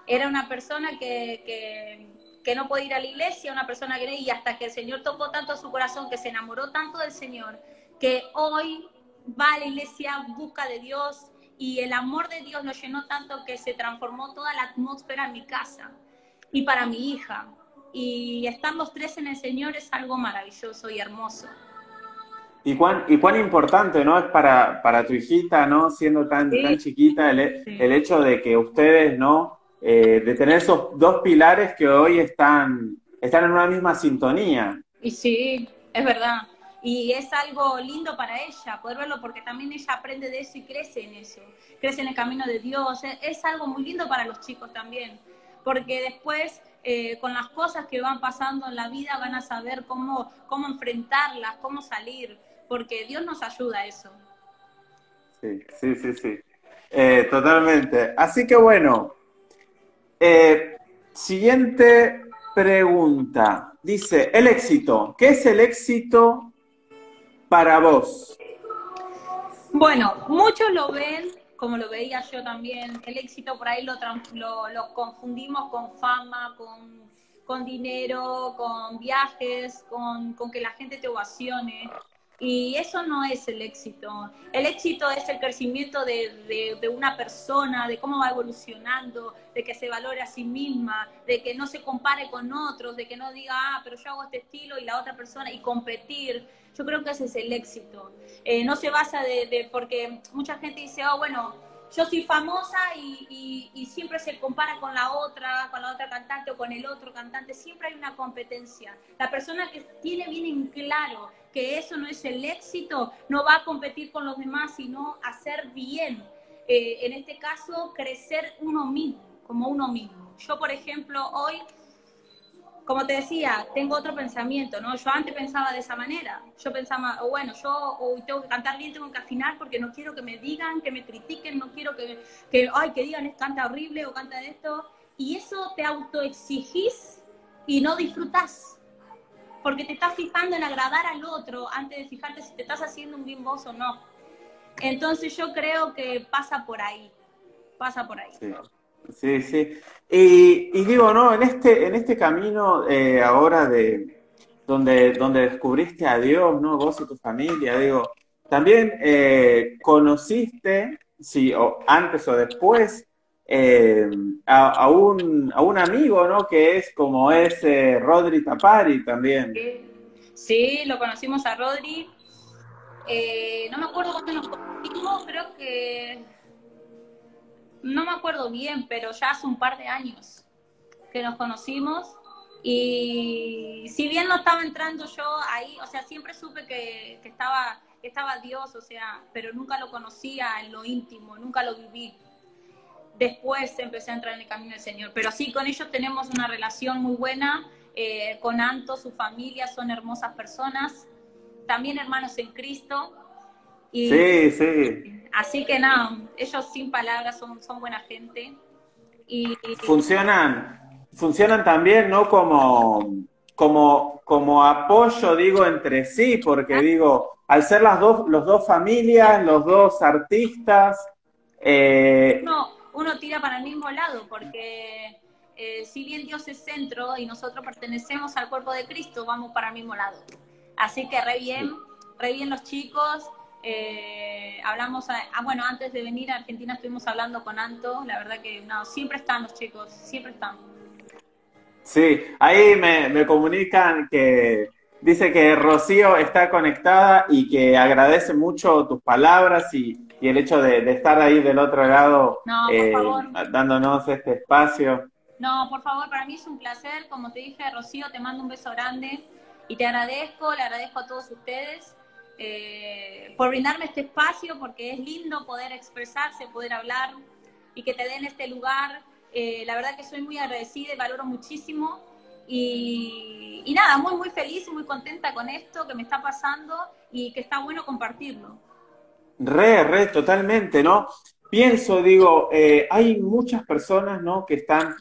Era una persona que, que, que no podía ir a la iglesia, una persona que y hasta que el Señor tocó tanto su corazón, que se enamoró tanto del Señor, que hoy va a la iglesia, busca de Dios y el amor de Dios lo llenó tanto que se transformó toda la atmósfera en mi casa y para mi hija y estar los tres en el Señor es algo maravilloso y hermoso. Y cuán, y cuán importante, ¿no? Es para, para tu hijita, ¿no? Siendo tan, sí. tan chiquita, el, sí. el, hecho de que ustedes, ¿no? Eh, de tener esos dos pilares que hoy están, están en una misma sintonía. Y sí, es verdad. Y es algo lindo para ella poder verlo porque también ella aprende de eso y crece en eso. Crece en el camino de Dios. Es, es algo muy lindo para los chicos también. Porque después eh, con las cosas que van pasando en la vida van a saber cómo, cómo enfrentarlas, cómo salir, porque Dios nos ayuda a eso. Sí, sí, sí, sí. Eh, totalmente. Así que bueno, eh, siguiente pregunta. Dice, el éxito. ¿Qué es el éxito para vos? Bueno, muchos lo ven como lo veía yo también, el éxito por ahí lo, lo, confundimos con fama, con, con, dinero, con viajes, con, con que la gente te ovacione. Y eso no es el éxito. El éxito es el crecimiento de, de, de, una persona, de cómo va evolucionando, de que se valore a sí misma, de que no se compare con otros, de que no diga, ah, pero yo hago este estilo y la otra persona, y competir. Yo creo que ese es el éxito. Eh, no se basa de, de, porque mucha gente dice, oh, bueno, yo soy famosa y, y, y, siempre se compara con la otra, con la otra cantante o con el otro cantante, siempre hay una competencia. La persona que tiene bien en claro que eso no es el éxito, no va a competir con los demás, sino hacer bien. eh, en este caso, crecer uno mismo, como uno mismo. Yo, por ejemplo, hoy como te decía, tengo otro pensamiento, ¿no? Yo antes pensaba de esa manera. Yo pensaba, oh, bueno, yo hoy tengo que cantar bien, tengo que afinar porque no quiero que me digan, que me critiquen, no quiero que, que ay, que digan, canta horrible o canta de esto. Y eso te autoexigís y no disfrutás. Porque te estás fijando en agradar al otro antes de fijarte si te estás haciendo un bien vos o no. Entonces yo creo que pasa por ahí. Pasa por ahí. Sí, sí. Y, digo, ¿no? En este, en este camino eh, ahora de donde, donde descubriste a Dios, ¿no? Vos y tu familia, digo, también eh, conociste, si antes o después, eh, a, un, a un amigo, ¿no? Que es como es Rodri Tapari también. Sí, lo conocimos a Rodri. no me acuerdo cuándo nos conocimos, creo que no me acuerdo bien, pero ya hace un par de años que nos conocimos. Y si bien no estaba entrando yo ahí, o sea, siempre supe que, estaba, que estaba Dios, o sea, pero nunca lo conocía en lo íntimo, nunca lo viví. Después empecé a entrar en el camino del Señor. Pero sí, con ellos tenemos una relación muy buena. Eh, con Anto, su familia, son hermosas personas. También hermanos en Cristo. sí, sí. Así que nada, ellos sin palabras son, son buena gente. Y, funcionan, funcionan también, ¿no? Como, como, como apoyo, digo, entre sí, porque digo, al ser las dos, los dos familias, los dos artistas. Eh... No, uno tira para el mismo lado, porque eh, si bien Dios es centro y nosotros pertenecemos al cuerpo de Cristo, vamos para el mismo lado. Así que re bien, re bien los chicos, eh, hablamos, ah, bueno, antes de venir a Argentina estuvimos hablando con Anto, la verdad que no, siempre están los chicos, siempre están. Sí, ahí me, comunican que dice que Rocío está conectada y que agradece mucho tus palabras y, el hecho de, estar ahí del otro lado eh, dándonos este espacio. No, por favor, para mí es un placer, como te dije, Rocío, te mando un beso grande y te agradezco, le agradezco a todos ustedes eh, por brindarme este espacio, porque es lindo poder expresarse, poder hablar y que te den este lugar. Eh, la verdad que soy muy agradecida y valoro muchísimo. Y, y, nada, muy, muy feliz y muy contenta con esto que me está pasando y que está bueno compartirlo. Re, re, totalmente, ¿no? Pienso, digo, eh, hay muchas personas, ¿no? Que están,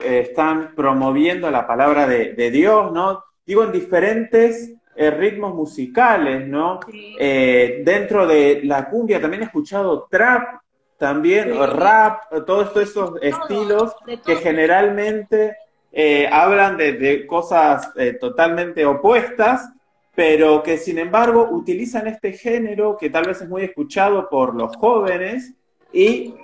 están promoviendo la palabra de, de Dios, ¿no? Digo, en diferentes eh, ritmos musicales, ¿no? Eh, dentro de la cumbia también he escuchado trap, también rap, todos esos estilos que generalmente eh, hablan de, cosas totalmente opuestas, pero que sin embargo utilizan este género que tal vez es muy escuchado por los jóvenes y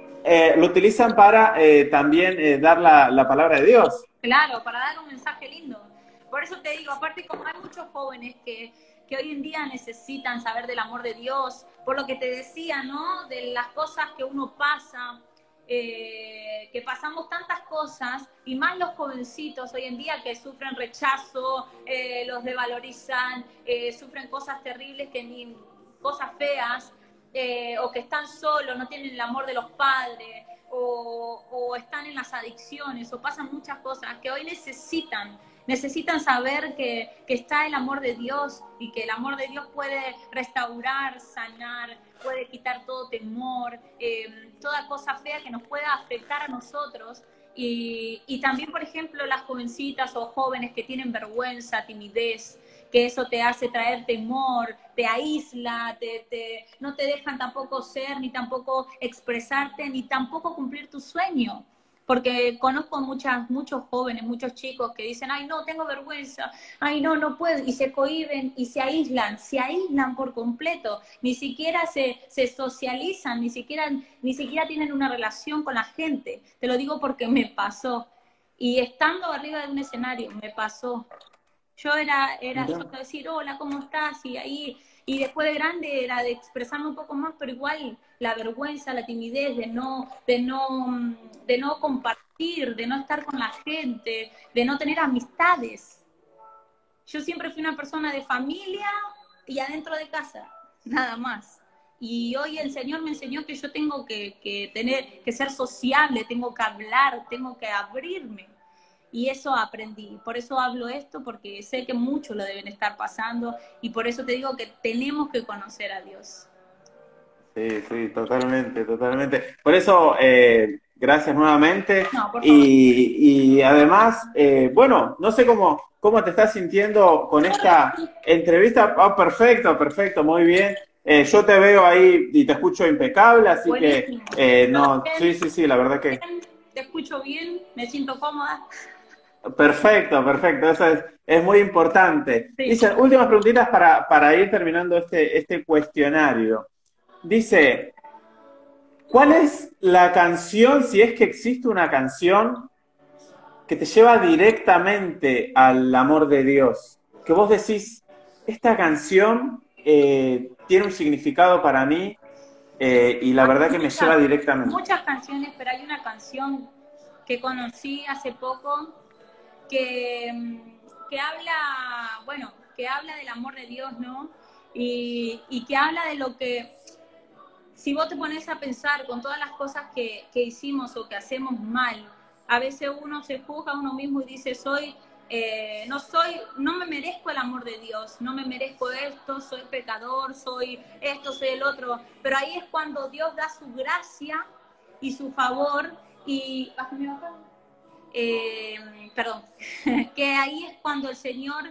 lo utilizan para también dar la, la palabra de Dios. Claro, para dar un mensaje lindo. Por eso te digo, aparte como hay muchos jóvenes que, hoy en día necesitan saber del amor de Dios, por lo que te decía, ¿no? De las cosas que uno pasa, eh, que pasamos tantas cosas, y más los jovencitos hoy en día que sufren rechazo, eh, los devalorizan, eh, sufren cosas terribles, que ni cosas feas, o que están solos, no tienen el amor de los padres, o, o están en las adicciones, o pasan muchas cosas que hoy necesitan necesitan saber que, está el amor de Dios y que el amor de Dios puede restaurar, sanar, puede quitar todo temor, eh, toda cosa fea que nos pueda afectar a nosotros. Y, también, por ejemplo, las jovencitas o jóvenes que tienen vergüenza, timidez, que eso te hace traer temor, te aísla, te, no te dejan tampoco ser, ni tampoco expresarte, ni tampoco cumplir tu sueño porque conozco muchas, muchos jóvenes, muchos chicos que dicen, ay no, tengo vergüenza, ay no, no puedo, y se cohiben y se aíslan, se aíslan por completo, ni siquiera se, se socializan, ni siquiera, ni siquiera tienen una relación con la gente. Te lo digo porque me pasó. Y estando arriba de un escenario, me pasó. Yo era, era solo decir, hola, ¿cómo estás? Y ahí y después de grande era de expresarme un poco más, pero igual la vergüenza, la timidez de no, de no, de no compartir, de no estar con la gente, de no tener amistades. Yo siempre fui una persona de familia y adentro de casa, nada más. Y hoy el Señor me enseñó que yo tengo que, que tener, que ser sociable, tengo que hablar, tengo que abrirme. Y eso aprendí. Por eso hablo esto, porque sé que muchos lo deben estar pasando. Y por eso te digo que tenemos que conocer a Dios. Sí, sí, totalmente, totalmente. Por eso, eh, gracias nuevamente. y, y, además, eh, bueno, no sé cómo, cómo te estás sintiendo con esta entrevista. Ah, perfecto, perfecto, muy bien. Eh, yo te veo ahí y te escucho impecable, así que no, sí, sí, sí, la verdad que... Te escucho bien, me siento cómoda. Perfecto, perfecto, eso es, es muy importante. Dicen, últimas preguntitas para, para ir terminando este, este cuestionario. Dice, ¿cuál es la canción, si es que existe una canción, que te lleva directamente al amor de Dios? Que vos decís, esta canción eh, tiene un significado para mí eh, y la verdad que me lleva directamente. Muchas canciones, pero hay una canción que conocí hace poco que, que habla, bueno, que habla del amor de Dios, ¿no? Y, y que habla de lo que si vos te pones a pensar con todas las cosas que, hicimos o que hacemos mal, a veces uno se juzga a uno mismo y dice, soy, eh, no soy, no me merezco el amor de Dios, no me merezco esto, soy pecador, soy esto, soy el otro. Pero ahí es cuando Dios da su gracia y su favor y... Eh, perdón, [laughs] que ahí es cuando el Señor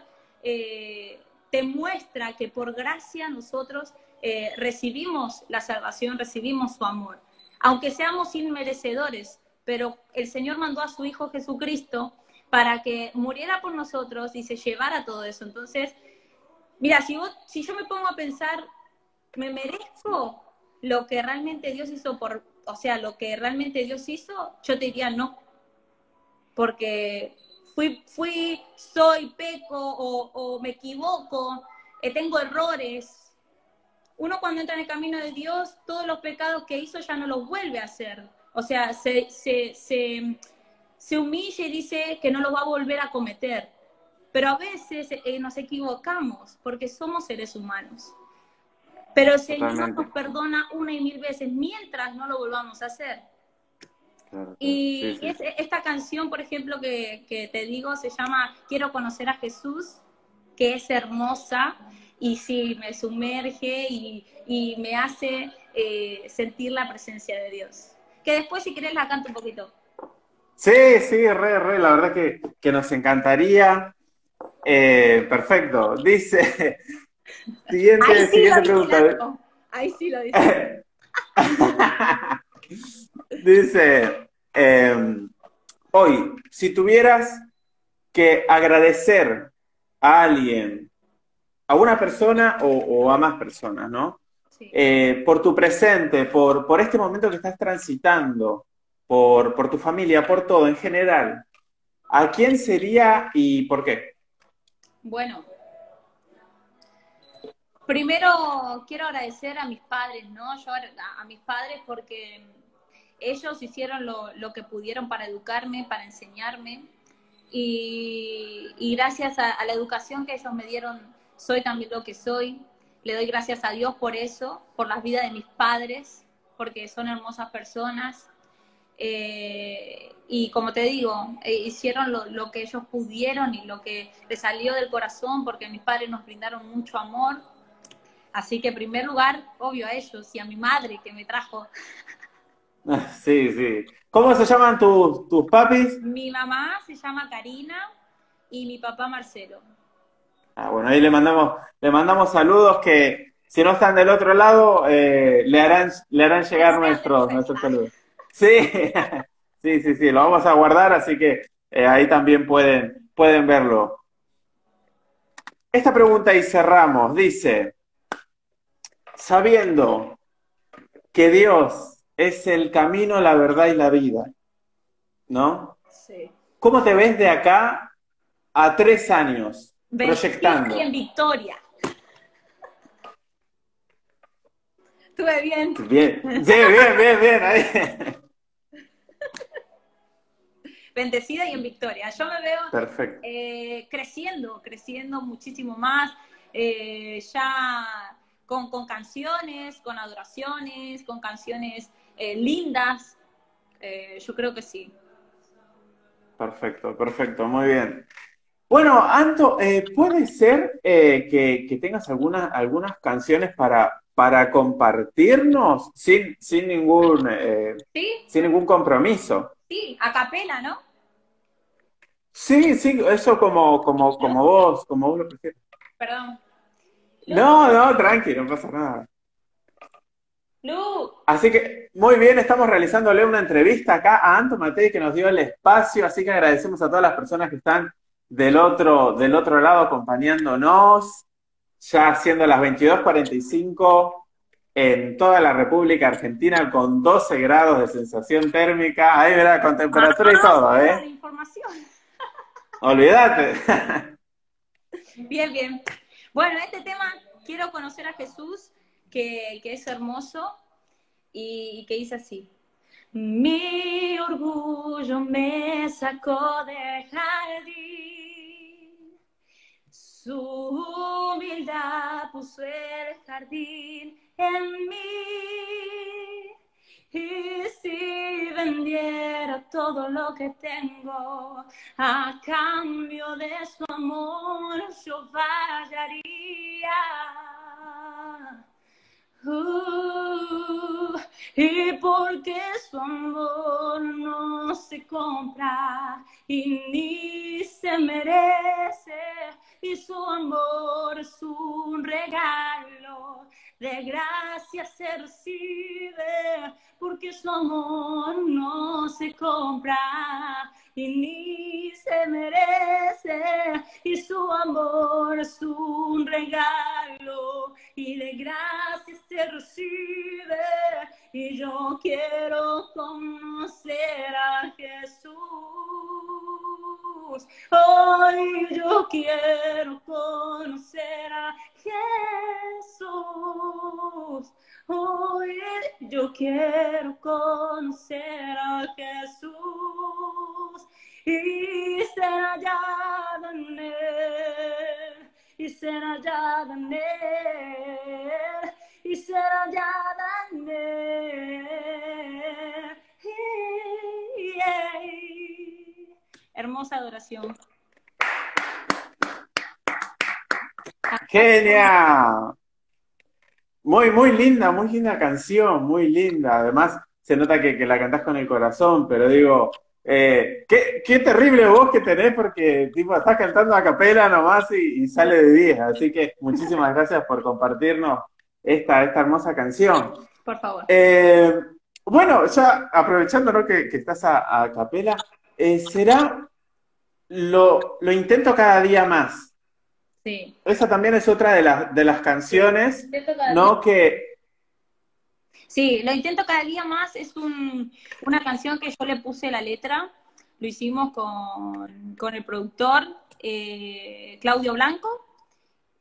eh, te muestra que por gracia nosotros eh, recibimos la salvación, recibimos su amor. Aunque seamos inmerecedores, pero el Señor mandó a su Hijo Jesucristo para que muriera por nosotros y se llevara todo eso. Entonces, mira, si, si yo me pongo a pensar, ¿me merezco lo que realmente Dios hizo por, o sea, lo que realmente Dios hizo? Yo te diría no. Porque fui, fui, soy, peco o, o me equivoco, eh, tengo errores, uno cuando entra en el camino de Dios, todos los pecados que hizo ya no los vuelve a hacer. O sea, se, se, se, humilla y dice que no los va a volver a cometer. Pero a veces eh, nos equivocamos porque somos seres humanos. Pero el Señor nos perdona una y mil veces mientras no lo volvamos a hacer. y esta canción, por ejemplo, que, que te digo, se llama Quiero conocer a Jesús, que es hermosa y sí, me sumerge y, y me hace eh, sentir la presencia de Dios. Que después, si querés, la canto un poquito. Sí, sí, re, re, la verdad que, que nos encantaría. Eh, perfecto. Dice, [laughs] siguiente, Ahí sí siguiente pregunta. Ahí sí lo dice. [laughs] dice, em, hoy, si tuvieras que agradecer a alguien a una persona o, a más personas, ¿no? Eh, por tu presente, por, por este momento que estás transitando, por, por tu familia, por todo en general, ¿a quién sería y por qué? Bueno, primero quiero agradecer a mis padres, ¿no? Yo a, mis padres porque ellos hicieron lo, lo, que pudieron para educarme, para enseñarme. Y, y gracias a, a, la educación que ellos me dieron soy también lo que soy. Le doy gracias a Dios por eso, por las vidas de mis padres, porque son hermosas personas. Eh, y como te digo, eh, hicieron lo, que ellos pudieron y lo que les salió del corazón, porque mis padres nos brindaron mucho amor. Así que en primer lugar, obvio a ellos y a mi madre que me trajo. [laughs] Sí, sí. ¿Cómo se llaman tus, tus papis? Mi mamá se llama Karina y mi papá Marcelo. Ah, bueno, ahí le mandamos, le mandamos saludos que si no están del otro lado, eh, le harán, le harán llegar nuestros, nuestros saludos. Sí, [laughs] sí, sí, sí, lo vamos a guardar, así que eh, ahí también pueden, pueden verlo. Esta pregunta y cerramos, dice, sabiendo que Dios es el camino, la verdad y la vida, ¿no? Sí. ¿Cómo te ves de acá a tres años? Proyectando. Y en Victoria. Estuve bien. Bien, sí, bien, bien, bien. Ahí. Bendecida y en Victoria. Yo me veo eh, creciendo, creciendo muchísimo más. Eh, ya con, con canciones, con adoraciones, con canciones eh, lindas. Yo creo que sí. Perfecto, perfecto, muy bien. Bueno, Anto, eh, ¿puede ser eh, que, que tengas algunas, algunas canciones para, para compartirnos sin, sin ningún, eh, ¿Sí? sin ningún compromiso? Sí, a capela, ¿no? Sí, sí, eso como, como, como vos, como vos lo prefieres. Perdón. No, no, tranqui, no pasa nada. Lu, Así que muy bien, estamos realizándole una entrevista acá a Anto Matei que nos dio el espacio, así que agradecemos a todas las personas que están del otro, del otro lado acompañándonos, ya siendo las 22:45 en toda la República Argentina con 12 grados de sensación térmica, ahí verá, con temperatura y todo, ¿eh? información. [laughs] [laughs] Olvídate. Bien, bien. Bueno, este tema, quiero conocer a Jesús, que, que es hermoso y, y que dice así. Mi orgullo me sacó del jardín, su humildad puso el jardín en mí. Y si vendiera todo lo que tengo a cambio de su amor, yo fallaría. Uh, y porque su amor no se compra y ni se merece, y su amor es un regalo, de gracia se recibe, porque su amor no se compra y ni se merece, y su amor es un regalo, y de gracia se recibe, y yo quiero conocer a Jesús. Hoy yo quiero conocer a Jesús. Hoy yo quiero conocer a Jesús y ser hallado en él, y ser hallado en él, y ser hallada en él. Hermosa adoración. Genial. Muy, muy linda, muy linda canción, muy linda. Además, se nota que, que la cantás con el corazón, pero digo, eh, qué, qué terrible voz que tenés porque tipo, estás cantando a capela nomás y, y sale de 10. Así que muchísimas [laughs] gracias por compartirnos esta, esta hermosa canción. Por favor. Eh, bueno, ya aprovechando ¿no? que, que estás a, a capela, eh, será lo, lo intento cada día más. Sí. Esa también es otra de las, de las canciones, ¿no? Que, Sí, lo intento cada día más. Es un- una canción que yo le puse la letra. Lo hicimos con, con el productor eh, Claudio Blanco.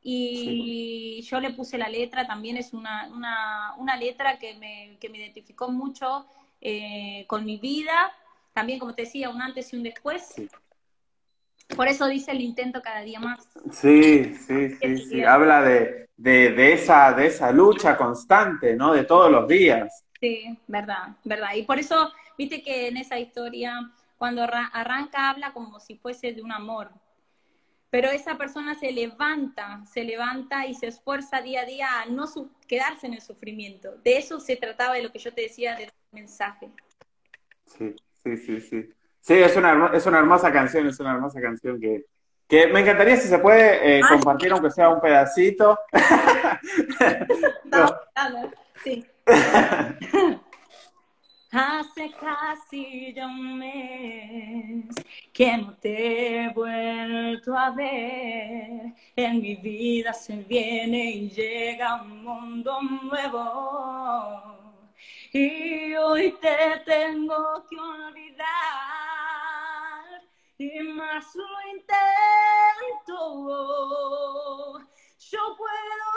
Y yo le puse la letra. También es una, una, una letra que me, que me identificó mucho eh, con mi vida. También, como te decía, un antes y un después. Sí. Por eso dice el intento cada día más. sí, sí, [laughs] sí, sí, habla de, de, de esa, de esa lucha constante, ¿no? De todos los días. Sí, verdad, verdad. Y por eso, viste que en esa historia, cuando arra- arranca, habla como si fuese de un amor. Pero esa persona se levanta, se levanta y se esfuerza día a día a no quedarse en el sufrimiento. De eso se trataba de lo que yo te decía del mensaje. Sí, sí, sí, sí. Sí, es una, es una hermosa canción, es una hermosa canción que, que me encantaría si se puede eh, compartir, aunque sea un pedacito. [laughs] Pensando, sí. [laughs] Hace casi ya un mes que no te he vuelto a ver. En mi vida se viene y llega un mundo nuevo. Y hoy te tengo que olvidar. Y más lo intento. Yo puedo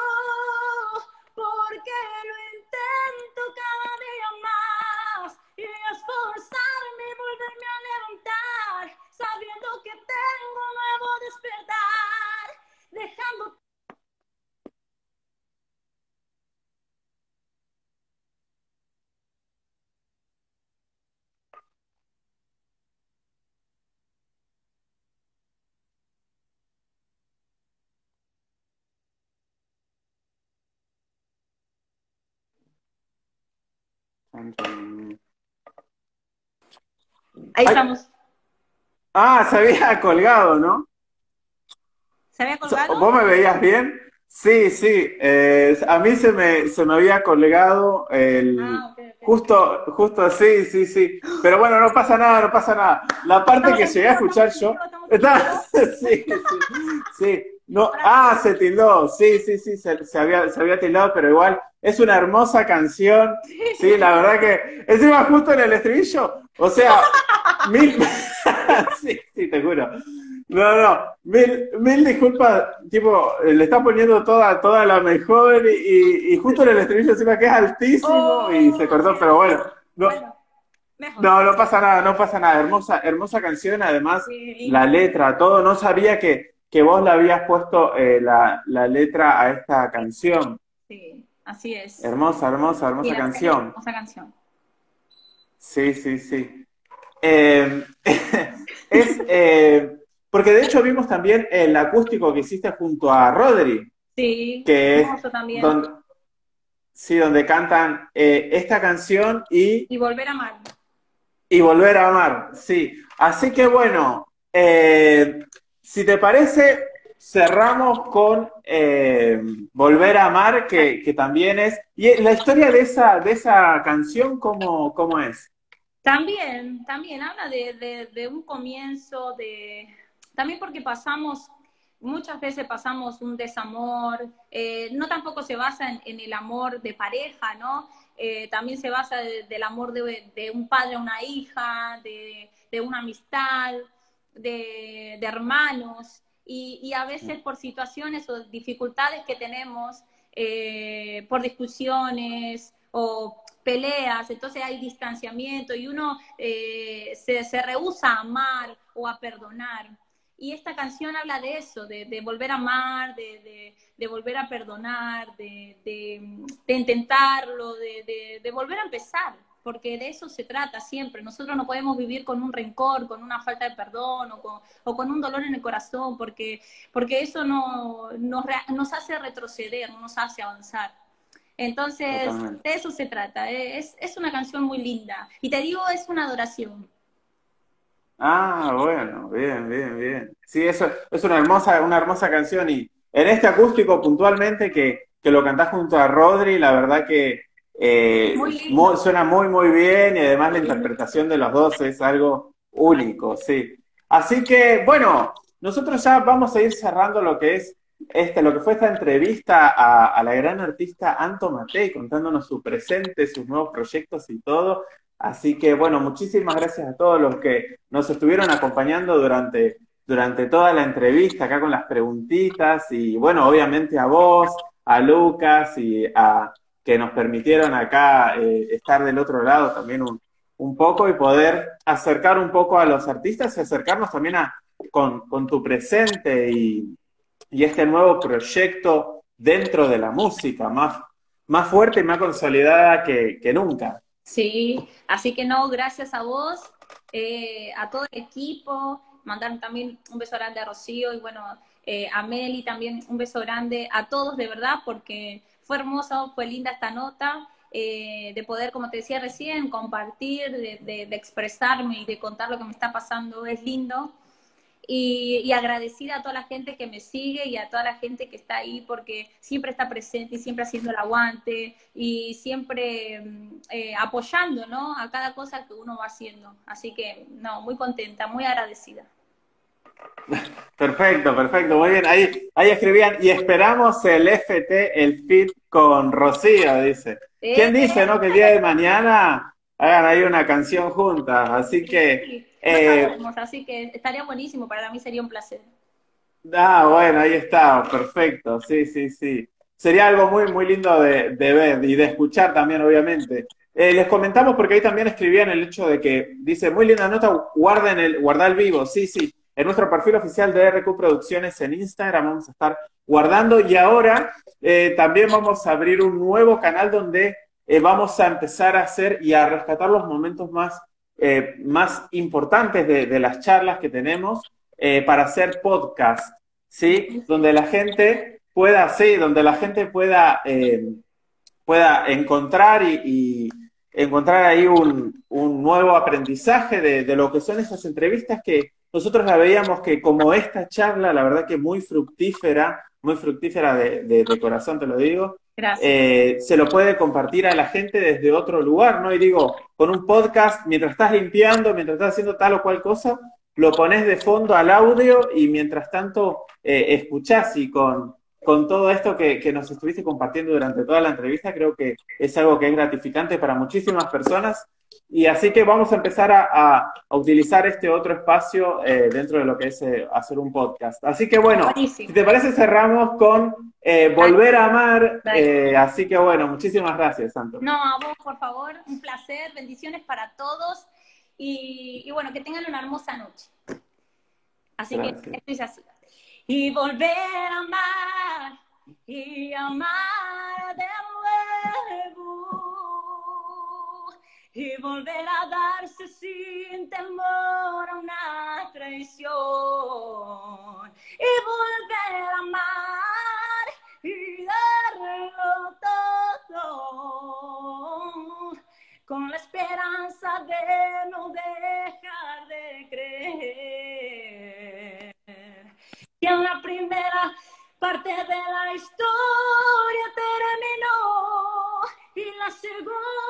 porque lo intento cada día más y esforzarme y volverme a levantar sabiendo que tengo nuevo despertar dejando Ahí Ay. estamos. Ah, se había colgado, ¿no? ¿Se había colgado? ¿Vos me veías bien? Sí, sí. eh, a mí se me, se me había colgado el... Ah, ok, ok. Justo, justo, sí, sí, sí. Pero bueno, no pasa nada, no pasa nada. La parte Estamos que llegué a escuchar yo... Está- [laughs] Sí, sí, sí. [laughs] No, ah, se tildó. Sí, sí, sí, se, se había, se había tildado, pero igual es una hermosa canción. Sí, la verdad que encima justo en el estribillo, o sea, mil, [laughs] sí, sí, te juro. No, no, mil, mil disculpas, tipo, le está poniendo toda, toda la mejor y, justo en el estribillo encima que es altísimo y se cortó, pero bueno, no, Bueno, mejor. no, no pasa nada, no pasa nada, hermosa, hermosa canción, además Sí. la letra, todo, no sabía que, que vos le habías puesto eh, la, la letra a esta canción. Sí, así es. Hermosa, hermosa, hermosa Sí, canción. Hermosa canción. Sí, sí, sí. Eh, [laughs] es, eh, porque de hecho vimos también el acústico que hiciste junto a Rodri, Sí, que es hermoso también. donde, sí, donde cantan eh, esta canción y, Y volver a amar. y Volver a Amar, sí. Así que bueno, eh, si te parece, cerramos con eh, Volver a Amar, que, que también es... ¿Y la historia de esa, de esa canción cómo, cómo es? También, también habla de, de- un comienzo, de también porque pasamos, muchas veces pasamos un desamor, eh, no tampoco se basa en, el amor de pareja, ¿no? Eh, también se basa de- del amor de, un padre a una hija, de, una amistad, de hermanos, y, y a veces por situaciones o dificultades que tenemos, eh, por discusiones o peleas, entonces hay distanciamiento y uno eh, se, se rehúsa a amar o a perdonar. Y esta canción habla de eso, de, de volver a amar, de, de- de volver a perdonar, de, intentarlo, de volver a empezar, porque de eso se trata siempre. Nosotros no podemos vivir con un rencor, con una falta de perdón o con, o con un dolor en el corazón, porque, porque eso no, nos, hace retroceder, no nos hace avanzar. Entonces, Totalmente. de eso se trata. Es, es una canción muy linda. Y te digo, es una adoración. Ah, bueno, bien, bien, bien. Sí, eso es una hermosa, una hermosa canción y en este acústico puntualmente que, que lo cantás junto a Rodri, la verdad que eh, Muy suena muy, muy bien y además la interpretación de los dos es algo único, sí. Así que, bueno, nosotros ya vamos a ir cerrando lo que es este, lo que fue esta entrevista a, a la gran artista Anto Matei, contándonos su presente, sus nuevos proyectos y todo. Así que, bueno, muchísimas gracias a todos los que nos estuvieron acompañando durante, durante toda la entrevista, acá con las preguntitas, y bueno, obviamente a vos, a Lucas y a que nos permitieron acá eh, estar del otro lado también un, un poco y poder acercar un poco a los artistas y acercarnos también a, con, con tu presente y, y este nuevo proyecto dentro de la música, más, más fuerte y más consolidada que, que nunca. Sí, así que no, gracias a vos, eh, a todo el equipo, mandar también un beso grande a Rocío y bueno, eh, a Meli también un beso grande a todos de verdad, porque fue hermoso, fue linda esta nota, eh, de poder, como te decía recién, compartir, de, de- de expresarme y de contar lo que me está pasando, es lindo. Y, y agradecida a toda la gente que me sigue y a toda la gente que está ahí porque siempre está presente y siempre haciendo el aguante y siempre mm, eh, apoyando ¿no? a cada cosa que uno va haciendo. Así que, no, muy contenta, muy agradecida. Perfecto, perfecto, muy bien. Ahí, ahí escribían, y esperamos el FT, el fit con Rocío, dice. ¿Quién dice, no? Que el día de mañana hagan ahí una canción juntas. Así que, sí, eh, sabemos, así que estaría buenísimo, para mí sería un placer. ah, bueno, ahí está, perfecto, sí, sí, sí. Sería algo muy, muy lindo de, de ver y de escuchar también, obviamente. Eh, les comentamos porque ahí también escribían el hecho de que dice, muy linda nota, guarden el, guardar el vivo, sí, sí. En nuestro perfil oficial de RQ Producciones en Instagram vamos a estar guardando y ahora eh, también vamos a abrir un nuevo canal donde eh, vamos a empezar a hacer y a rescatar los momentos más, eh, más importantes de, las charlas que tenemos para hacer podcast, ¿sí? Donde la gente pueda, sí, donde la gente pueda, pueda encontrar y, y, encontrar ahí un, un nuevo aprendizaje de, de, lo que son esas entrevistas que nosotros la veíamos que como esta charla, la verdad que muy fructífera, muy fructífera de, de, de corazón, te lo digo, eh, se lo puede compartir a la gente desde otro lugar, ¿no? Y digo, con un podcast, mientras estás limpiando, mientras estás haciendo tal o cual cosa, lo pones de fondo al audio y mientras tanto eh, escuchás y con, con todo esto que, que, nos estuviste compartiendo durante toda la entrevista, creo que es algo que es gratificante para muchísimas personas. Y así que vamos a empezar a, a, a utilizar este otro espacio eh, dentro de lo que es eh, hacer un podcast. Así que bueno, Buenísimo. si te parece cerramos con eh, Volver a Amar. así que bueno, muchísimas gracias, Santo. No, a vos, por favor, un placer, bendiciones para todos y, y bueno, que tengan una hermosa noche. Así gracias. que esto es así y volver a amar y amar de nuevo y volver a darse sin temor a una traición. Y volver a amar y darlo todo con la esperanza de no dejar de creer. Que en la primera parte de la historia terminó y la segunda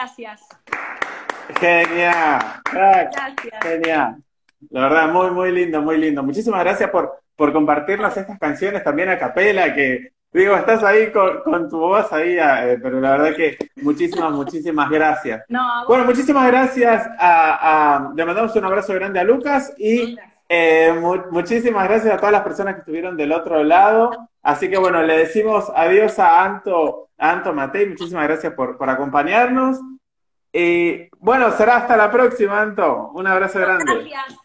Gracias. Genial. Gracias. Genial. La verdad, muy, muy lindo, muy lindo. Muchísimas gracias por, por compartirnos estas canciones también a capela, que Digo, estás ahí con, con tu voz ahí, eh, pero la verdad que muchísimas, muchísimas gracias. No, bueno, muchísimas gracias. A, a, le mandamos un abrazo grande a Lucas y eh, mu muchísimas gracias a todas las personas que estuvieron del otro lado. Así que bueno, le decimos adiós a Anto, a Anto Matei. Muchísimas gracias por, por acompañarnos. Y bueno, será hasta la próxima, Anto. Un abrazo grande. Gracias.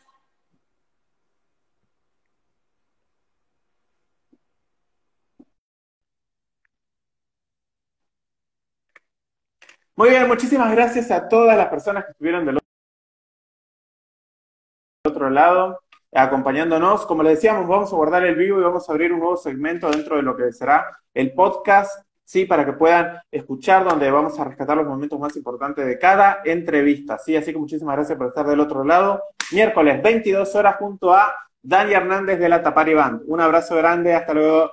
Muy bien, muchísimas gracias a todas las personas que estuvieron del otro lado acompañándonos. Como les decíamos, vamos a guardar el vivo y vamos a abrir un nuevo segmento dentro de lo que será el podcast, sí, para que puedan escuchar, donde vamos a rescatar los momentos más importantes de cada entrevista, sí. Así que muchísimas gracias por estar del otro lado. Miércoles, 22 horas, junto a Dani Hernández de la Tapari Band. Un abrazo grande, hasta luego.